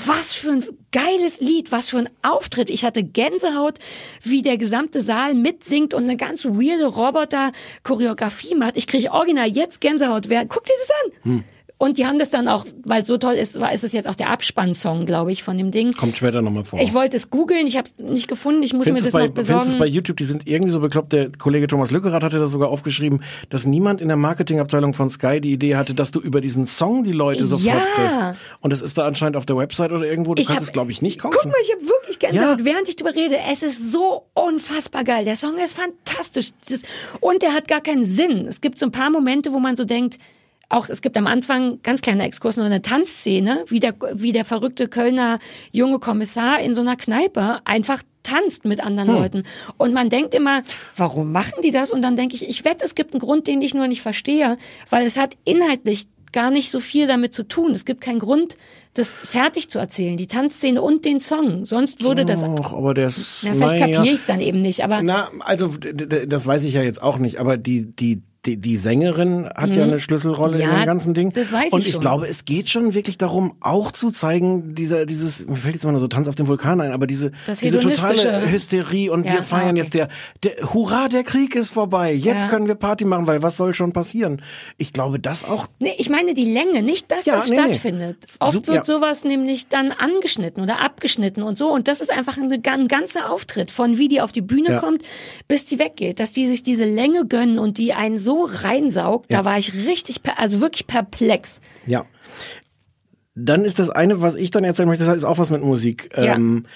was für ein geiles Lied, was für ein Auftritt. Ich hatte Gänsehaut, wie der gesamte Saal mitsingt und eine ganz weirde Roboter-Choreografie macht. Ich kriege original jetzt Gänsehaut. Wer, guck dir das an! Und die haben das dann auch, weil es so toll ist, war ist es jetzt auch der Abspannsong, glaube ich, von dem Ding. Kommt später nochmal vor. Ich wollte es googeln, ich habe nicht gefunden, ich muss Findest mir das bei, noch findest es besorgen. bei YouTube, die sind irgendwie so bekloppt. Der Kollege Thomas Lückerath hatte das sogar aufgeschrieben, dass niemand in der Marketingabteilung von Sky die Idee hatte, dass du über diesen Song die Leute sofort Ja. kriegst. Und es ist da anscheinend auf der Website oder irgendwo. Du Ich kannst hab- es, glaube ich, nicht kaufen. Guck mal, ich habe wirklich Gänsehaut, Ja. während ich drüber rede. Es ist so unfassbar geil. Der Song ist fantastisch. Das, und der hat gar keinen Sinn. Es gibt so ein paar Momente, wo man so denkt, auch es gibt am Anfang ganz kleine Exkurs noch eine Tanzszene, wie der, wie der verrückte Kölner junge Kommissar in so einer Kneipe einfach tanzt mit anderen Leuten. Und man denkt immer, warum machen die das? Und dann denke ich, ich wette, es gibt einen Grund, den ich nur nicht verstehe, weil es hat inhaltlich gar nicht so viel damit zu tun. Es gibt keinen Grund, das fertig zu erzählen, die Tanzszene und den Song. Sonst würde das, Och, aber der ist, ja, vielleicht naja. kapiere ich es dann eben nicht, aber Na, also das weiß ich ja jetzt auch nicht, aber die die die, die Sängerin hat ja eine Schlüsselrolle in Mhm. Ja, dem ganzen Ding. das weiß ich Und ich schon. glaube, es geht schon wirklich darum, auch zu zeigen, dieser dieses mir fällt jetzt mal nur so Tanz auf dem Vulkan ein, aber diese diese totale Hysterie und Ja, wir feiern okay. jetzt der, der Hurra, der Krieg ist vorbei. Jetzt Ja. können wir Party machen, weil was soll schon passieren? Ich glaube, das auch Nee, ich meine die Länge, nicht, dass das nee, nee. stattfindet. Oft Sup- wird sowas nämlich dann angeschnitten oder abgeschnitten und so. Und das ist einfach eine, ein ganzer Auftritt, von wie die auf die Bühne kommt, bis die weggeht. Dass die sich diese Länge gönnen und die einen so reinsaugt, Ja. da war ich richtig, also wirklich perplex. Ja. Dann ist das eine, was ich dann erzählen möchte, das ist auch was mit Musik. Ja. Ähm,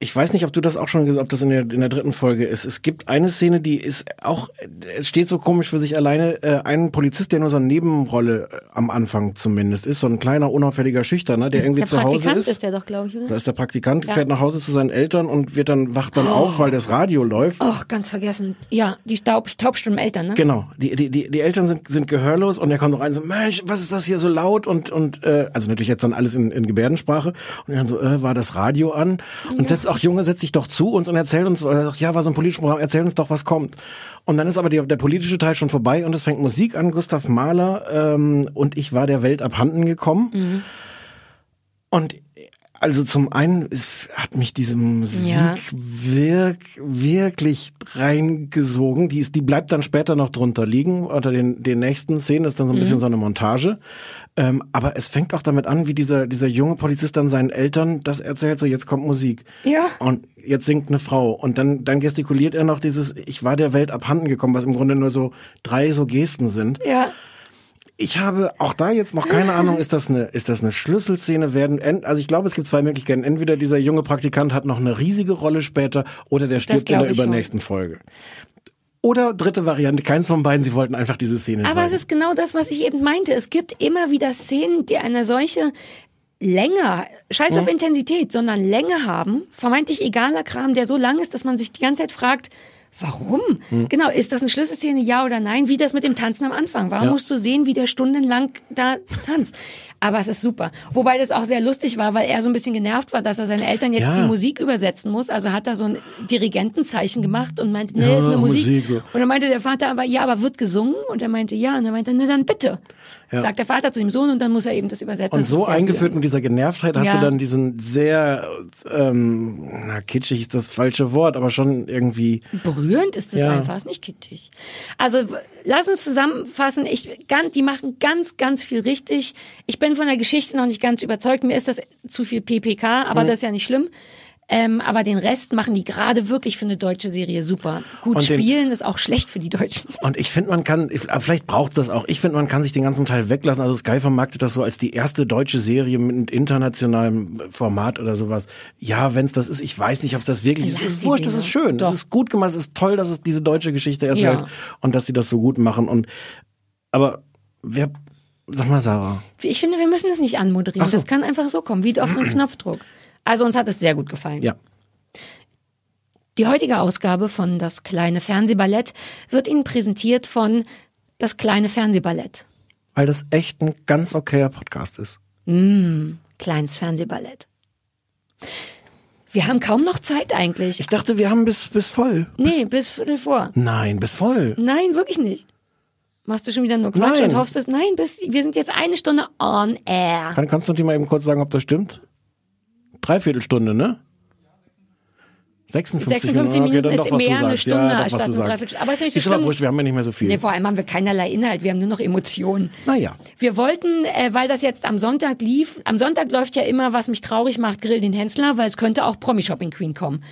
ich weiß nicht, ob du das auch schon gesagt, ob das in der, in der dritten Folge ist. Es gibt eine Szene, die ist auch, äh, steht so komisch für sich alleine. Äh, ein Polizist, der nur so eine Nebenrolle äh, am Anfang zumindest ist, so ein kleiner, unauffälliger Schüchterner, der irgendwie der zu Hause Praktikant ist. ist der doch, glaube ich, oder? da ist der Praktikant, Ja. fährt nach Hause zu seinen Eltern und wird dann, wacht dann auf, weil das Radio läuft. Och, ganz vergessen. Ja, die Taub, taubstummen Eltern, ne? Genau, die, die, die, die Eltern sind, sind gehörlos und er kommt rein so, Mensch, was ist das hier so laut und, und äh, also natürlich jetzt dann alles in, in Gebärdensprache und dann so, äh, war das Radio an und setzt auch Junge, setz dich doch zu uns und erzähl uns, er sagt, ja, war so ein politisches Programm, erzähl uns doch, was kommt. Und dann ist aber die, der politische Teil schon vorbei und es fängt Musik an, Gustav Mahler ähm, und ich war der Welt abhanden gekommen. Und also zum einen hat mich diese Musik Ja. wirk, wirklich reingesogen. Die, ist, die bleibt dann später noch drunter liegen. Unter den, den nächsten Szenen ist dann so ein Mhm. bisschen so eine Montage. Ähm, aber es fängt auch damit an, wie dieser, dieser junge Polizist dann seinen Eltern das erzählt, so jetzt kommt Musik. Ja. Und jetzt singt eine Frau. Und dann, dann gestikuliert er noch dieses, ich war der Welt abhanden gekommen, was im Grunde nur so drei so Gesten sind. Ja. Ich habe auch da jetzt noch keine Ahnung, ist das eine, ist das eine Schlüsselszene? Werden, en- also ich glaube, es gibt zwei Möglichkeiten. Entweder dieser junge Praktikant hat noch eine riesige Rolle später oder der stirbt in der ich schon. übernächsten Folge. Oder dritte Variante, keins von beiden, sie wollten einfach diese Szene Aber zeigen. es ist genau das, was ich eben meinte. Es gibt immer wieder Szenen, die eine solche Länge, scheiß auf Intensität, sondern Länge haben, vermeintlich egaler Kram, der so lang ist, dass man sich die ganze Zeit fragt, warum? Genau, ist das eine Schlüsselszene, ja oder nein? Wie das mit dem Tanzen am Anfang. Warum Ja. musst du sehen, wie der stundenlang da tanzt? Aber es ist super. Wobei das auch sehr lustig war, weil er so ein bisschen genervt war, dass er seinen Eltern jetzt Ja. die Musik übersetzen muss. Also hat er so ein Dirigentenzeichen gemacht und meinte, nee, Ja, ist eine Musik. Musik, so. Und dann meinte der Vater aber, ja, aber wird gesungen? Und er meinte, ja. Und er meinte, na dann bitte. Ja. Sagt der Vater zu dem Sohn und dann muss er eben das übersetzen. und Das so eingeführt mit dieser Genervtheit hast Ja. du dann diesen sehr, ähm, na, kitschig ist das falsche Wort, aber schon irgendwie, Berührend ist das Ja. einfach, ist nicht kitschig. Also lass uns zusammenfassen. Ich, ganz, die machen ganz, ganz viel richtig. Ich bin von der Geschichte noch nicht ganz überzeugt. Mir ist das zu viel PPK, aber das ist ja nicht schlimm. Ähm, aber den Rest machen die gerade wirklich für eine deutsche Serie super. Gut Und den- spielen ist auch schlecht für die Deutschen. Und ich finde, man kann, vielleicht braucht's das auch. Ich finde, man kann sich den ganzen Teil weglassen. Also Sky vermarktet das so als die erste deutsche Serie mit internationalem Format oder sowas. Ja, wenn's das ist, ich weiß nicht, ob es das wirklich ist. Es Lass ist die wurscht, das Dinger. ist schön. Das Doch. ist gut gemacht, es ist toll, dass es diese deutsche Geschichte erzählt Ja. und dass sie das so gut machen. Und aber wer, sag mal, Sarah. Ich finde, wir müssen es nicht anmoderieren. So. Das kann einfach so kommen, wie auf so einen Knopfdruck. Also uns hat es sehr gut gefallen. Ja. Die heutige Ausgabe von Das kleine Fernsehballett wird Ihnen präsentiert von Das kleine Fernsehballett. Weil das echt ein ganz okayer Podcast ist. Kleines Fernsehballett. Wir haben kaum noch Zeit eigentlich. Ich dachte, wir haben bis, bis voll. nee, bis Viertel vor. Nein, bis voll. Nein, wirklich nicht. Machst du schon wieder nur Quatsch Nein. und hoffst es? Nein, bis, wir sind jetzt eine Stunde on air. Kann Konstantin mal eben kurz sagen, ob das stimmt? Dreiviertelstunde, ne? 56, 56 Minuten dann ist mehr eine. Stunde ja, doch, anstatt eine. Dreiviertelstunde. Aber ist nicht so Ist aber schlimm. wurscht, wir haben ja nicht mehr so viel. Nee, vor allem haben wir keinerlei Inhalt, wir haben nur noch Emotionen. Naja. Wir wollten, äh, weil das jetzt am Sonntag lief, am Sonntag läuft ja immer, was mich traurig macht, Grill den Hensler, weil es könnte auch Promi Shopping Queen kommen.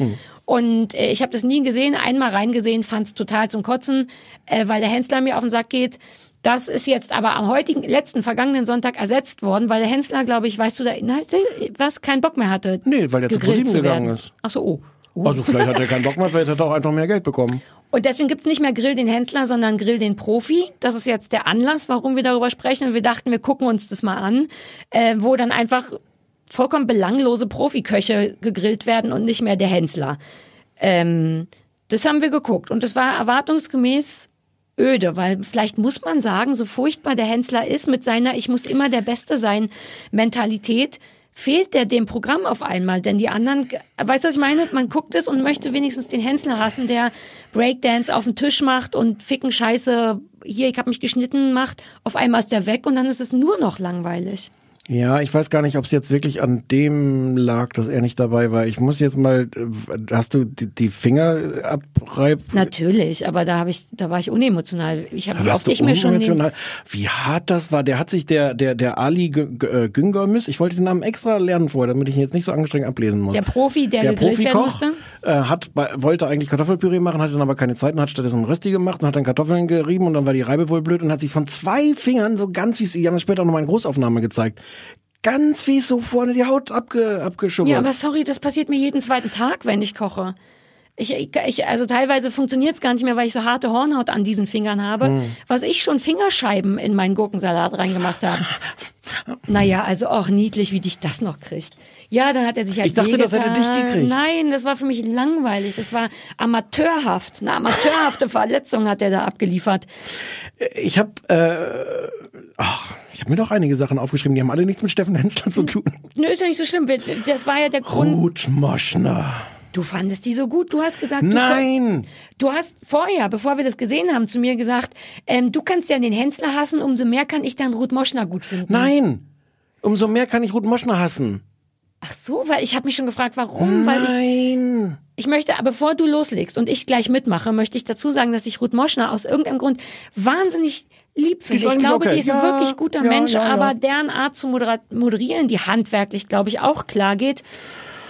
Und äh, ich habe das nie gesehen, einmal reingesehen, fand es total zum Kotzen, äh, weil der Hensler mir auf den Sack geht. Das ist jetzt aber am heutigen, letzten, vergangenen Sonntag ersetzt worden, weil der Hensler, glaube ich, weißt du da Inhalte, was, keinen Bock mehr hatte. Nee, weil der zu ProSieben gegangen ist. Ach so, oh. Also vielleicht hat er keinen Bock mehr, vielleicht hat er auch einfach mehr Geld bekommen. Und deswegen gibt's nicht mehr Grill den Hensler, sondern Grill den Profi. Das ist jetzt der Anlass, warum wir darüber sprechen. Und wir dachten, wir gucken uns das mal an, äh, wo dann einfach vollkommen belanglose Profiköche gegrillt werden und nicht mehr der Hensler. Ähm, das haben wir geguckt und das war erwartungsgemäß öde, weil vielleicht muss man sagen, so furchtbar der Hensler ist mit seiner Ich muss immer der Beste sein Mentalität, fehlt der dem Programm auf einmal, denn die anderen, weißt du, was ich meine? Man guckt es und möchte wenigstens den Hensler hassen, der Breakdance auf den Tisch macht und ficken Scheiße, hier, ich hab mich geschnitten macht, auf einmal ist der weg und dann ist es nur noch langweilig. Ja, ich weiß gar nicht, ob es jetzt wirklich an dem lag, dass er nicht dabei war. Ich muss jetzt mal, hast du die, die Finger abreib? Natürlich, aber da habe ich, da war ich unemotional. Ich habe wie Warst oft du ich mir schon? Wie hart das war. Der hat sich der der der Ali äh, Güngörmüs, ich wollte den Namen extra lernen vorher, damit ich ihn jetzt nicht so angestrengt ablesen muss. Der Profi, der der gegrillt werden musste? äh, hat wollte eigentlich Kartoffelpüree machen, hatte dann aber keine Zeit und hat stattdessen Rösti gemacht und hat dann Kartoffeln gerieben und dann war die Reibe wohl blöd und hat sich von zwei Fingern so ganz wie es, die haben das später auch nochmal in Großaufnahme gezeigt, ganz fies so vorne die Haut abge, abgeschubbert. Ja, aber sorry, das passiert mir jeden zweiten Tag, wenn ich koche. Ich, ich, also teilweise funktioniert's gar nicht mehr, weil ich so harte Hornhaut an diesen Fingern habe, Hm. was ich schon Fingerscheiben in meinen Gurkensalat reingemacht habe. naja, also auch niedlich, wie dich das noch kriegt. Ja, dann hat er sich halt Ich dachte, das hätte dich gekriegt. Nein, das war für mich langweilig. Das war amateurhaft. Eine amateurhafte Verletzung hat er da abgeliefert. Ich habe äh, ach, ich habe mir doch einige Sachen aufgeschrieben, die haben alle nichts mit Steffen Hensler zu tun. Nö, ist ja nicht so schlimm. Das war ja der Grund. Ruth Moschner. Du fandest die so gut. Du hast gesagt, du Nein! Du hast vorher, bevor wir das gesehen haben, zu mir gesagt, ähm, du kannst ja den Hensler hassen, umso mehr kann ich dann Ruth Moschner gut finden. Nein! Umso mehr kann ich Ruth Moschner hassen. Ach so, weil ich habe mich schon gefragt, warum? Weil ich, Nein! ich möchte, bevor du loslegst und ich gleich mitmache, möchte ich dazu sagen, dass ich Ruth Moschner aus irgendeinem Grund wahnsinnig lieb finde. Ich glaube, okay. die ist ein Ja, wirklich guter ja, Mensch, ja, aber deren Art zu moderieren, die handwerklich, glaube ich, auch klar geht,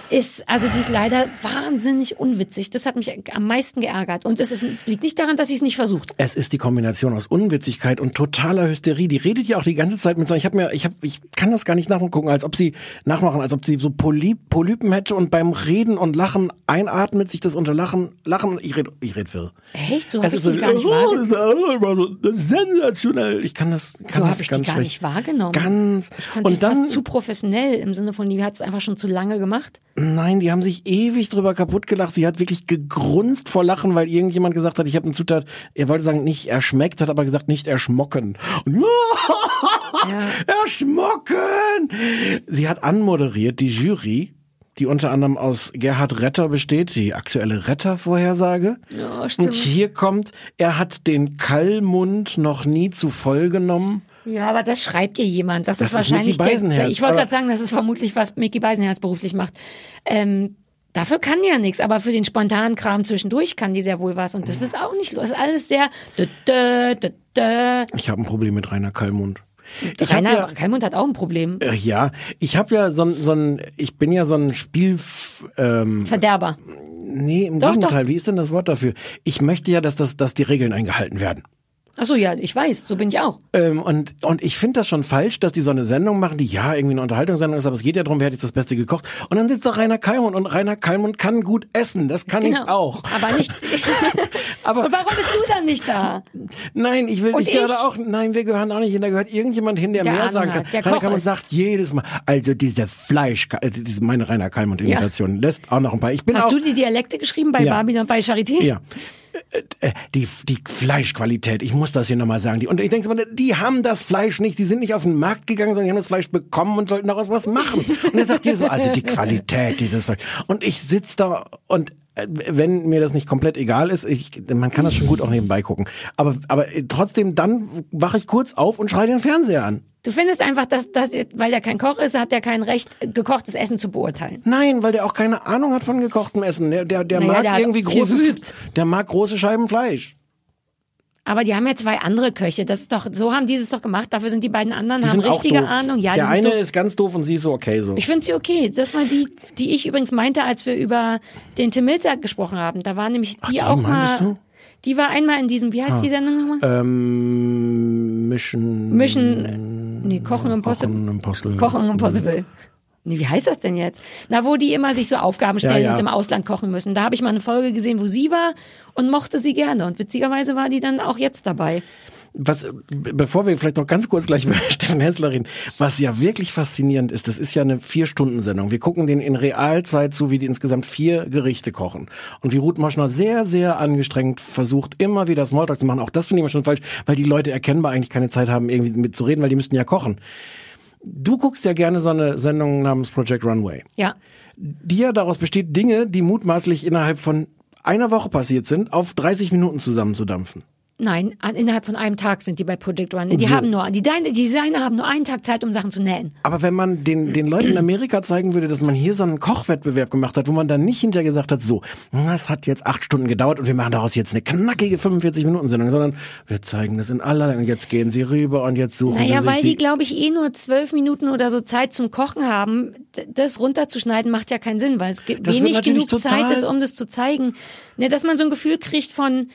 ist, also die ist leider wahnsinnig unwitzig. Das hat mich am meisten geärgert. Und es, ist, es liegt nicht daran, dass sie es nicht versucht. Es ist die Kombination aus Unwitzigkeit und totaler Hysterie. Die redet ja auch die ganze Zeit mit so. Ich habe mir, ich habe, ich kann das gar nicht nachgucken, als ob sie nachmachen, als ob sie so Polyp, Polypen hätte und beim Reden und Lachen einatmet sich das unter Lachen, Lachen. Ich red, ich red wirr. Echt? So habe ich ist so, die gar nicht oh, wahrgenommen. das ist sensationell. Ich kann das, kann So das ich die ganz gar schlecht. nicht wahrgenommen. Ganz. Ich fand und sie dann, fast zu professionell im Sinne von, die hat es einfach schon zu lange gemacht. Nein, die haben sich ewig drüber kaputt gelacht. Sie hat wirklich gegrunzt vor Lachen, weil irgendjemand gesagt hat, ich habe eine Zutat, er wollte sagen, nicht erschmeckt, hat aber gesagt, nicht erschmocken. Und erschmocken! Sie hat anmoderiert, die Jury, die unter anderem aus Gerhard Retter besteht, die aktuelle Retter-Vorhersage. Ja, Und stimmt. hier kommt, er hat den Kallmund noch nie zu voll genommen. Ja, aber das schreibt dir jemand. Das, Das ist ist wahrscheinlich der, ich wollte gerade sagen, das ist vermutlich, was Mickey Beisenherz beruflich macht. Ähm, dafür kann ja nichts, aber für den spontanen Kram zwischendurch kann die sehr wohl was. Und das ist auch nicht, das ist alles sehr. Dö, dö, dö, dö. Ich habe ein Problem mit Rainer Kallmund. Ich Rainer ja- Kalmund hat auch ein Problem. Äh, Ja, ich habe ja so ein, so ein, ich bin ja so ein Spiel, ähm, Verderber. nee, im Doch, Gegenteil, wie ist denn das Wort dafür? Ich möchte ja, dass das, dass die Regeln eingehalten werden. Ach so, ja, ich weiß, so bin ich auch. Ähm, und, und ich finde das schon falsch, dass die so eine Sendung machen, die ja irgendwie eine Unterhaltungssendung ist, aber es geht ja darum, wer hat jetzt das Beste gekocht. Und dann sitzt da Rainer Kallmund und Rainer Kallmund kann gut essen, das kann ich auch. Genau. Aber nicht. Aber- Und warum bist du dann nicht da? Nein, ich will, Und ich gehöre ich? auch, nein, wir gehören auch nicht hin, da gehört irgendjemand hin, der, Der mehr Ahnung sagen hat, kann. der Rainer ist. sagt jedes Mal, also diese Fleisch, äh, diese, meine Rainer Kallmund-Imitation lässt auch noch ein paar. Ich bin Hast auch, du die Dialekte geschrieben bei Ja. Babylon und bei Charité? Ja. Äh, Die, die Fleischqualität, ich muss das hier nochmal sagen. Die, und ich denke mal, die haben das Fleisch nicht, die sind nicht auf den Markt gegangen, sondern die haben das Fleisch bekommen und sollten daraus was machen. Und er sagt jedes Mal, also die Qualität dieses Fleisch. Und ich sitz da und wenn mir das nicht komplett egal ist, ich, man kann das schon gut auch nebenbei gucken. Aber, aber äh, trotzdem, dann wache ich kurz auf und schreie den Fernseher an. Du findest einfach, dass, dass weil der kein Koch ist, hat er kein Recht, gekochtes Essen zu beurteilen. Nein, weil der auch keine Ahnung hat von gekochtem Essen. Der, der, der Naja, mag der irgendwie großes, der mag große Scheiben Fleisch. Aber die haben ja zwei andere Köche. Das ist doch, so haben die es doch gemacht. Dafür sind die beiden anderen, Die haben richtige. Ahnung. Ja, die der eine ist ganz doof und sie ist so okay so. Ich finde sie okay. Das war die, die ich übrigens meinte, als wir über den Tim Milzer gesprochen haben. Da war nämlich die die auch mal. du? Die war einmal in diesem, wie heißt die Sendung nochmal? Ähm, Mission. Mission, nee, Kochen Impossible. Kochen Impossible. Kochen Impossible. Nee, wie heißt das denn jetzt? Na, wo die immer sich so Aufgaben stellen Ja, ja. und im Ausland kochen müssen. Da habe ich mal eine Folge gesehen, wo sie war und mochte sie gerne. Und witzigerweise war die dann auch jetzt dabei. Was, bevor wir vielleicht noch ganz kurz gleich über Steffen Hensler reden, was ja wirklich faszinierend ist, das ist ja eine Vier-Stunden-Sendung. Wir gucken den in Realzeit zu, wie die insgesamt vier Gerichte kochen. Und wie Ruth Moschner sehr, sehr angestrengt versucht, immer wieder Smalltalk zu machen. Auch das finde ich immer schon falsch, weil die Leute erkennbar eigentlich keine Zeit haben, irgendwie mitzureden, weil die müssten ja kochen. Du guckst ja gerne so eine Sendung namens Project Runway. Ja. die ja daraus besteht, Dinge, die mutmaßlich innerhalb von einer Woche passiert sind, auf 30 Minuten zusammenzudampfen. Nein, an, innerhalb von einem Tag sind die bei Project One. Die So. haben nur, die, die Designer haben nur einen Tag Zeit, um Sachen zu nähen. Aber wenn man den, den Leuten in Amerika zeigen würde, dass man hier so einen Kochwettbewerb gemacht hat, wo man dann nicht hinterher gesagt hat, so, das hat jetzt acht Stunden gedauert und wir machen daraus jetzt eine knackige 45-Minuten-Sendung, sondern wir zeigen das in aller und jetzt gehen sie rüber und jetzt suchen Naja, sie sich weil die, glaube ich, eh nur zwölf Minuten oder so Zeit zum Kochen haben. Das runterzuschneiden macht ja keinen Sinn, weil es wenig genug Zeit ist, um das zu zeigen. Ne, dass man so ein Gefühl kriegt von,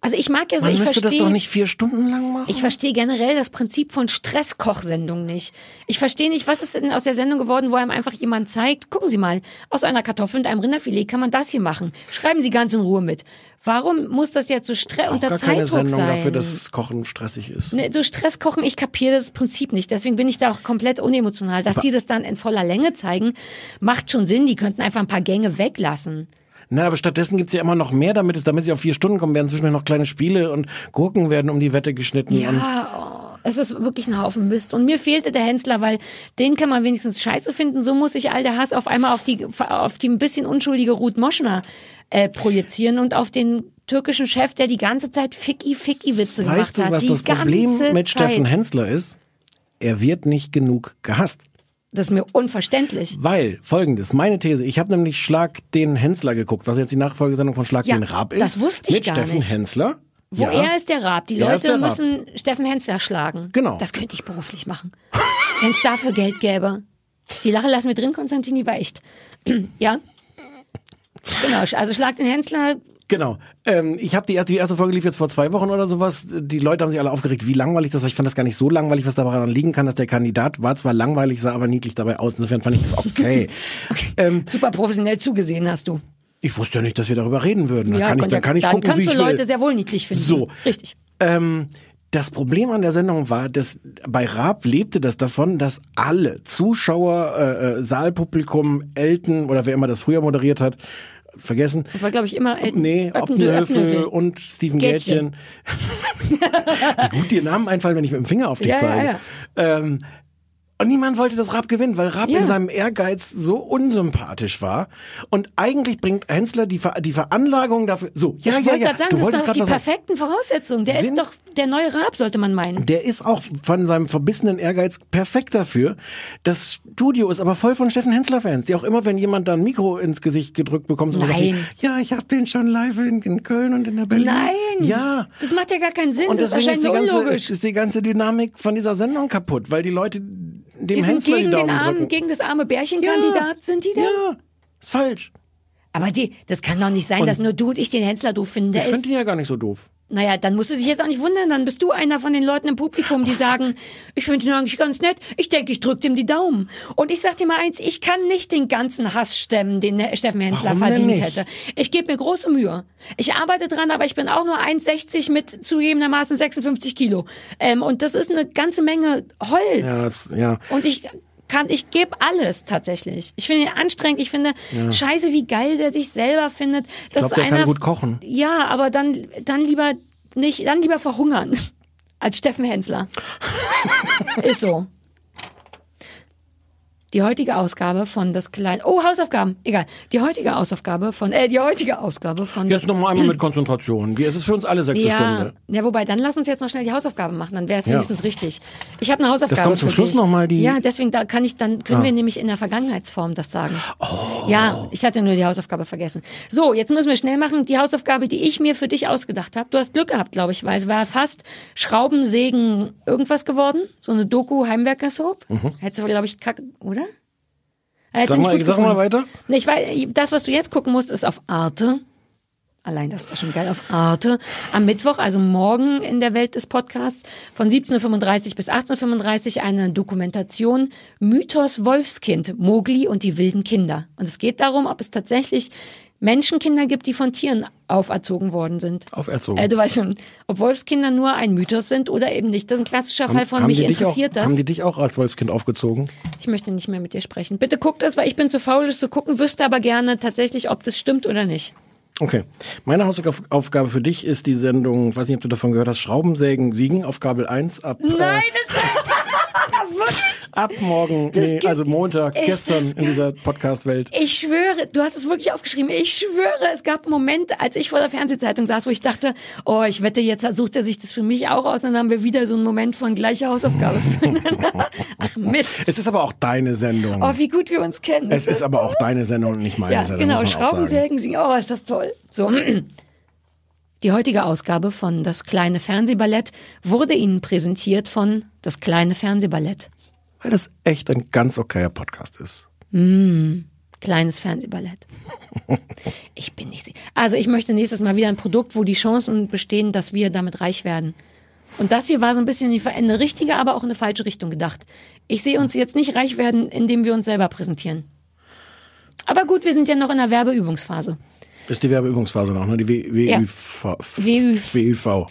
Also ich mag ja so, Man ich müsste das verstehe. doch nicht vier Stunden lang machen. Ich verstehe generell das Prinzip von Stresskochsendungen nicht. Ich verstehe nicht, was ist denn aus der Sendung geworden, wo einem einfach jemand zeigt, gucken Sie mal, aus einer Kartoffel und einem Rinderfilet kann man das hier machen. Schreiben Sie ganz in Ruhe mit. Warum muss das jetzt so Stress unter gar keine Zeitdruck Sendung sein? dafür, dass Kochen stressig ist. Ne, so Stresskochen, ich kapiere das Prinzip nicht. Deswegen bin ich da auch komplett unemotional. Dass die das dann in voller Länge zeigen, macht schon Sinn. Die könnten einfach ein paar Gänge weglassen. Na, aber stattdessen gibt's ja immer noch mehr, damit es, damit sie auf vier Stunden kommen, werden zwischendurch noch kleine Spiele und Gurken werden um die Wette geschnitten. Und Ja, oh, es ist wirklich ein Haufen Mist. Und mir fehlte der Hensler, weil den kann man wenigstens scheiße finden. So muss sich all der Hass auf einmal auf die, auf die ein bisschen unschuldige Ruth Moschner äh, projizieren und auf den türkischen Chef, der die ganze Zeit Ficky-Ficky-Witze gemacht weißt du, hat. was das Problem mit Zeit. Steffen Hensler ist? Er wird nicht genug gehasst. Das ist mir unverständlich. Weil, folgendes, meine These, ich habe nämlich Schlag den Hensler geguckt, was jetzt die Nachfolgesendung von Schlag Ja, den Raab ist. das wusste ich mit gar Steffen nicht. Hensler. Wo ja. er ist der Raab. Die Er Leute der Raab. müssen Steffen Hensler schlagen. Genau. Das könnte ich beruflich machen. Wenn es dafür Geld gäbe. Die Lache lassen wir drin, Konstantini, war echt. ja? Genau, also schlag den Hensler. Genau. Ähm, ich habe die erste, die erste Folge lief jetzt vor zwei Wochen oder sowas. Die Leute haben sich alle aufgeregt, wie langweilig das war. Ich fand das gar nicht so langweilig, was daran liegen kann, dass der Kandidat war zwar langweilig, sah aber niedlich dabei aus. Insofern fand ich das okay. ähm, Super professionell zugesehen hast du. ich wusste ja nicht, dass wir darüber reden würden. Da kann ich, dann kann ich dann gucken, kannst wie du ich Leute will. sehr wohl niedlich finden. So. Richtig. Ähm, das Problem an der Sendung war, dass bei Raab lebte das davon, dass alle Zuschauer, äh, äh, Saalpublikum, Elton oder wer immer das früher moderiert hat, vergessen. Das war, glaube ich, immer Elton. Nee, Oppenhövel. Und Steven Gätchen. Wie gut dir Namen einfallen, wenn ich mit dem Finger auf dich Ja, ja, zeige. ja. Ähm, und niemand wollte, dass Raab gewinnt, weil Raab Ja. in seinem Ehrgeiz so unsympathisch war. Und eigentlich bringt Hensler die, Ver die Veranlagung dafür. So, ja, ich ja, ja. gerade sagen, du das wolltest ist doch die sagen. perfekten Voraussetzungen. Der ist doch der neue Raab, sollte man meinen. Der ist auch von seinem verbissenen Ehrgeiz perfekt dafür. Das Studio ist aber voll von Steffen Hensler-Fans, die auch immer, wenn jemand da ein Mikro ins Gesicht gedrückt bekommt, so was Nein. sagt wie, ja, ich habe den schon live in, in Köln und in der Berlin. Nein! Ja. Das macht ja gar keinen Sinn. Und das deswegen ist die, ganze, ist die ganze Dynamik von dieser Sendung kaputt, weil die Leute dem die sind Hensler gegen die den armen, gegen das arme Bärchenkandidat, sind die denn? Ja, ist falsch. Aber die, das kann doch nicht sein, Und- dass nur du und ich den Hensler doof finden. Der Ich finde ihn ja gar nicht so doof. Naja, dann musst du dich jetzt auch nicht wundern, dann bist du einer von den Leuten im Publikum, die sagen, ich finde ihn eigentlich ganz nett, ich denke, ich drück dem die Daumen. Und ich sag dir mal eins, ich kann nicht den ganzen Hass stemmen, den der Steffen Hensler Warum verdient hätte. Ich gebe mir große Mühe. Ich arbeite dran, aber ich bin auch nur 1,60 mit zugegebenermaßen 56 Kilo. Ähm, und das ist eine ganze Menge Holz. Ja, das, ja. Und ich kann, ich gebe alles tatsächlich. Ich finde ihn anstrengend. Ich finde scheiße, wie geil der sich selber findet. Ich glaube, der kann gut kochen. Ja, aber dann, dann lieber nicht, dann lieber verhungern als Steffen Hensler. Ist so. Die heutige Ausgabe von das kleine Oh, Hausaufgaben. Egal. Die heutige Ausgabe von äh die heutige Ausgabe von Jetzt noch mal einmal mit Konzentration. Wie ist es für uns alle sechste ja, Stunde? ja, wobei, dann lass uns jetzt noch schnell die Hausaufgaben machen, dann wäre es Ja. wenigstens richtig. Ich habe eine Hausaufgabe Das kommt zum Schluss noch mal die- Ja, deswegen da kann ich dann können Ah. wir nämlich in der Vergangenheitsform das sagen. Ja, ich hatte nur die Hausaufgabe vergessen. So, jetzt müssen wir schnell machen. Die Hausaufgabe, die ich mir für dich ausgedacht habe. Du hast Glück gehabt, glaube ich, weil es war fast Schraubensägen irgendwas geworden, so eine Doku Heimwerker-Soap. Hättest du glaube ich kacke, oder? Mhm. Sag mal, sag mal weiter. Ich weiß, das, was du jetzt gucken musst, ist auf Arte. Allein das ist doch schon geil auf Arte. Am Mittwoch, also morgen in der Welt des Podcasts, von 17.35 bis 18.35 eine Dokumentation Mythos Wolfskind, Mogli und die wilden Kinder. Und es geht darum, ob es tatsächlich Menschenkinder gibt, die von Tieren auferzogen worden sind. Auferzogen. Äh, du weißt schon, ob Wolfskinder nur ein Mythos sind oder eben nicht. Das ist ein klassischer Fall von mich interessiert auch, das. Haben die dich auch als Wolfskind aufgezogen? Ich möchte nicht mehr mit dir sprechen. Bitte guck das, weil ich bin zu faul, das zu gucken, wüsste aber gerne tatsächlich, ob das stimmt oder nicht. Okay. Meine Hausaufgabe für dich ist die Sendung, weiß nicht, ob du davon gehört hast, Schraubensägen siegen auf Kabel 1 ab, Nein, äh, das wirklich. ab morgen, Das nee, also Montag, gestern in dieser Podcast-Welt. Ich schwöre, du hast es wirklich aufgeschrieben. Ich schwöre, es gab einen Moment, als ich vor der Fernsehzeitung saß, wo ich dachte, oh, ich wette, jetzt sucht er sich das für mich auch aus. Und dann haben wir wieder so einen Moment von gleicher Hausaufgabe füreinander. Ach Mist. Es ist aber auch deine Sendung. Oh, wie gut wir uns kennen. es ist aber auch deine Sendung und nicht meine Ja, Sendung. genau. Schraubensägen singen. Oh, ist das toll. So. Die heutige Ausgabe von Das kleine Fernsehballett wurde Ihnen präsentiert von Das kleine Fernsehballett. Weil das echt ein ganz okayer Podcast ist. Kleines Fernsehballett. Ich bin nicht. Also ich möchte nächstes Mal wieder ein Produkt, wo die Chancen bestehen, dass wir damit reich werden. Und das hier war so ein bisschen in eine richtige, aber auch in eine falsche Richtung gedacht. Ich sehe uns jetzt nicht reich werden, indem wir uns selber präsentieren. Aber gut, wir sind ja noch in der Werbeübungsphase. Das ist die Werbeübungsphase noch, ne? Die W- Ja. WÜV. WÜV. WÜV.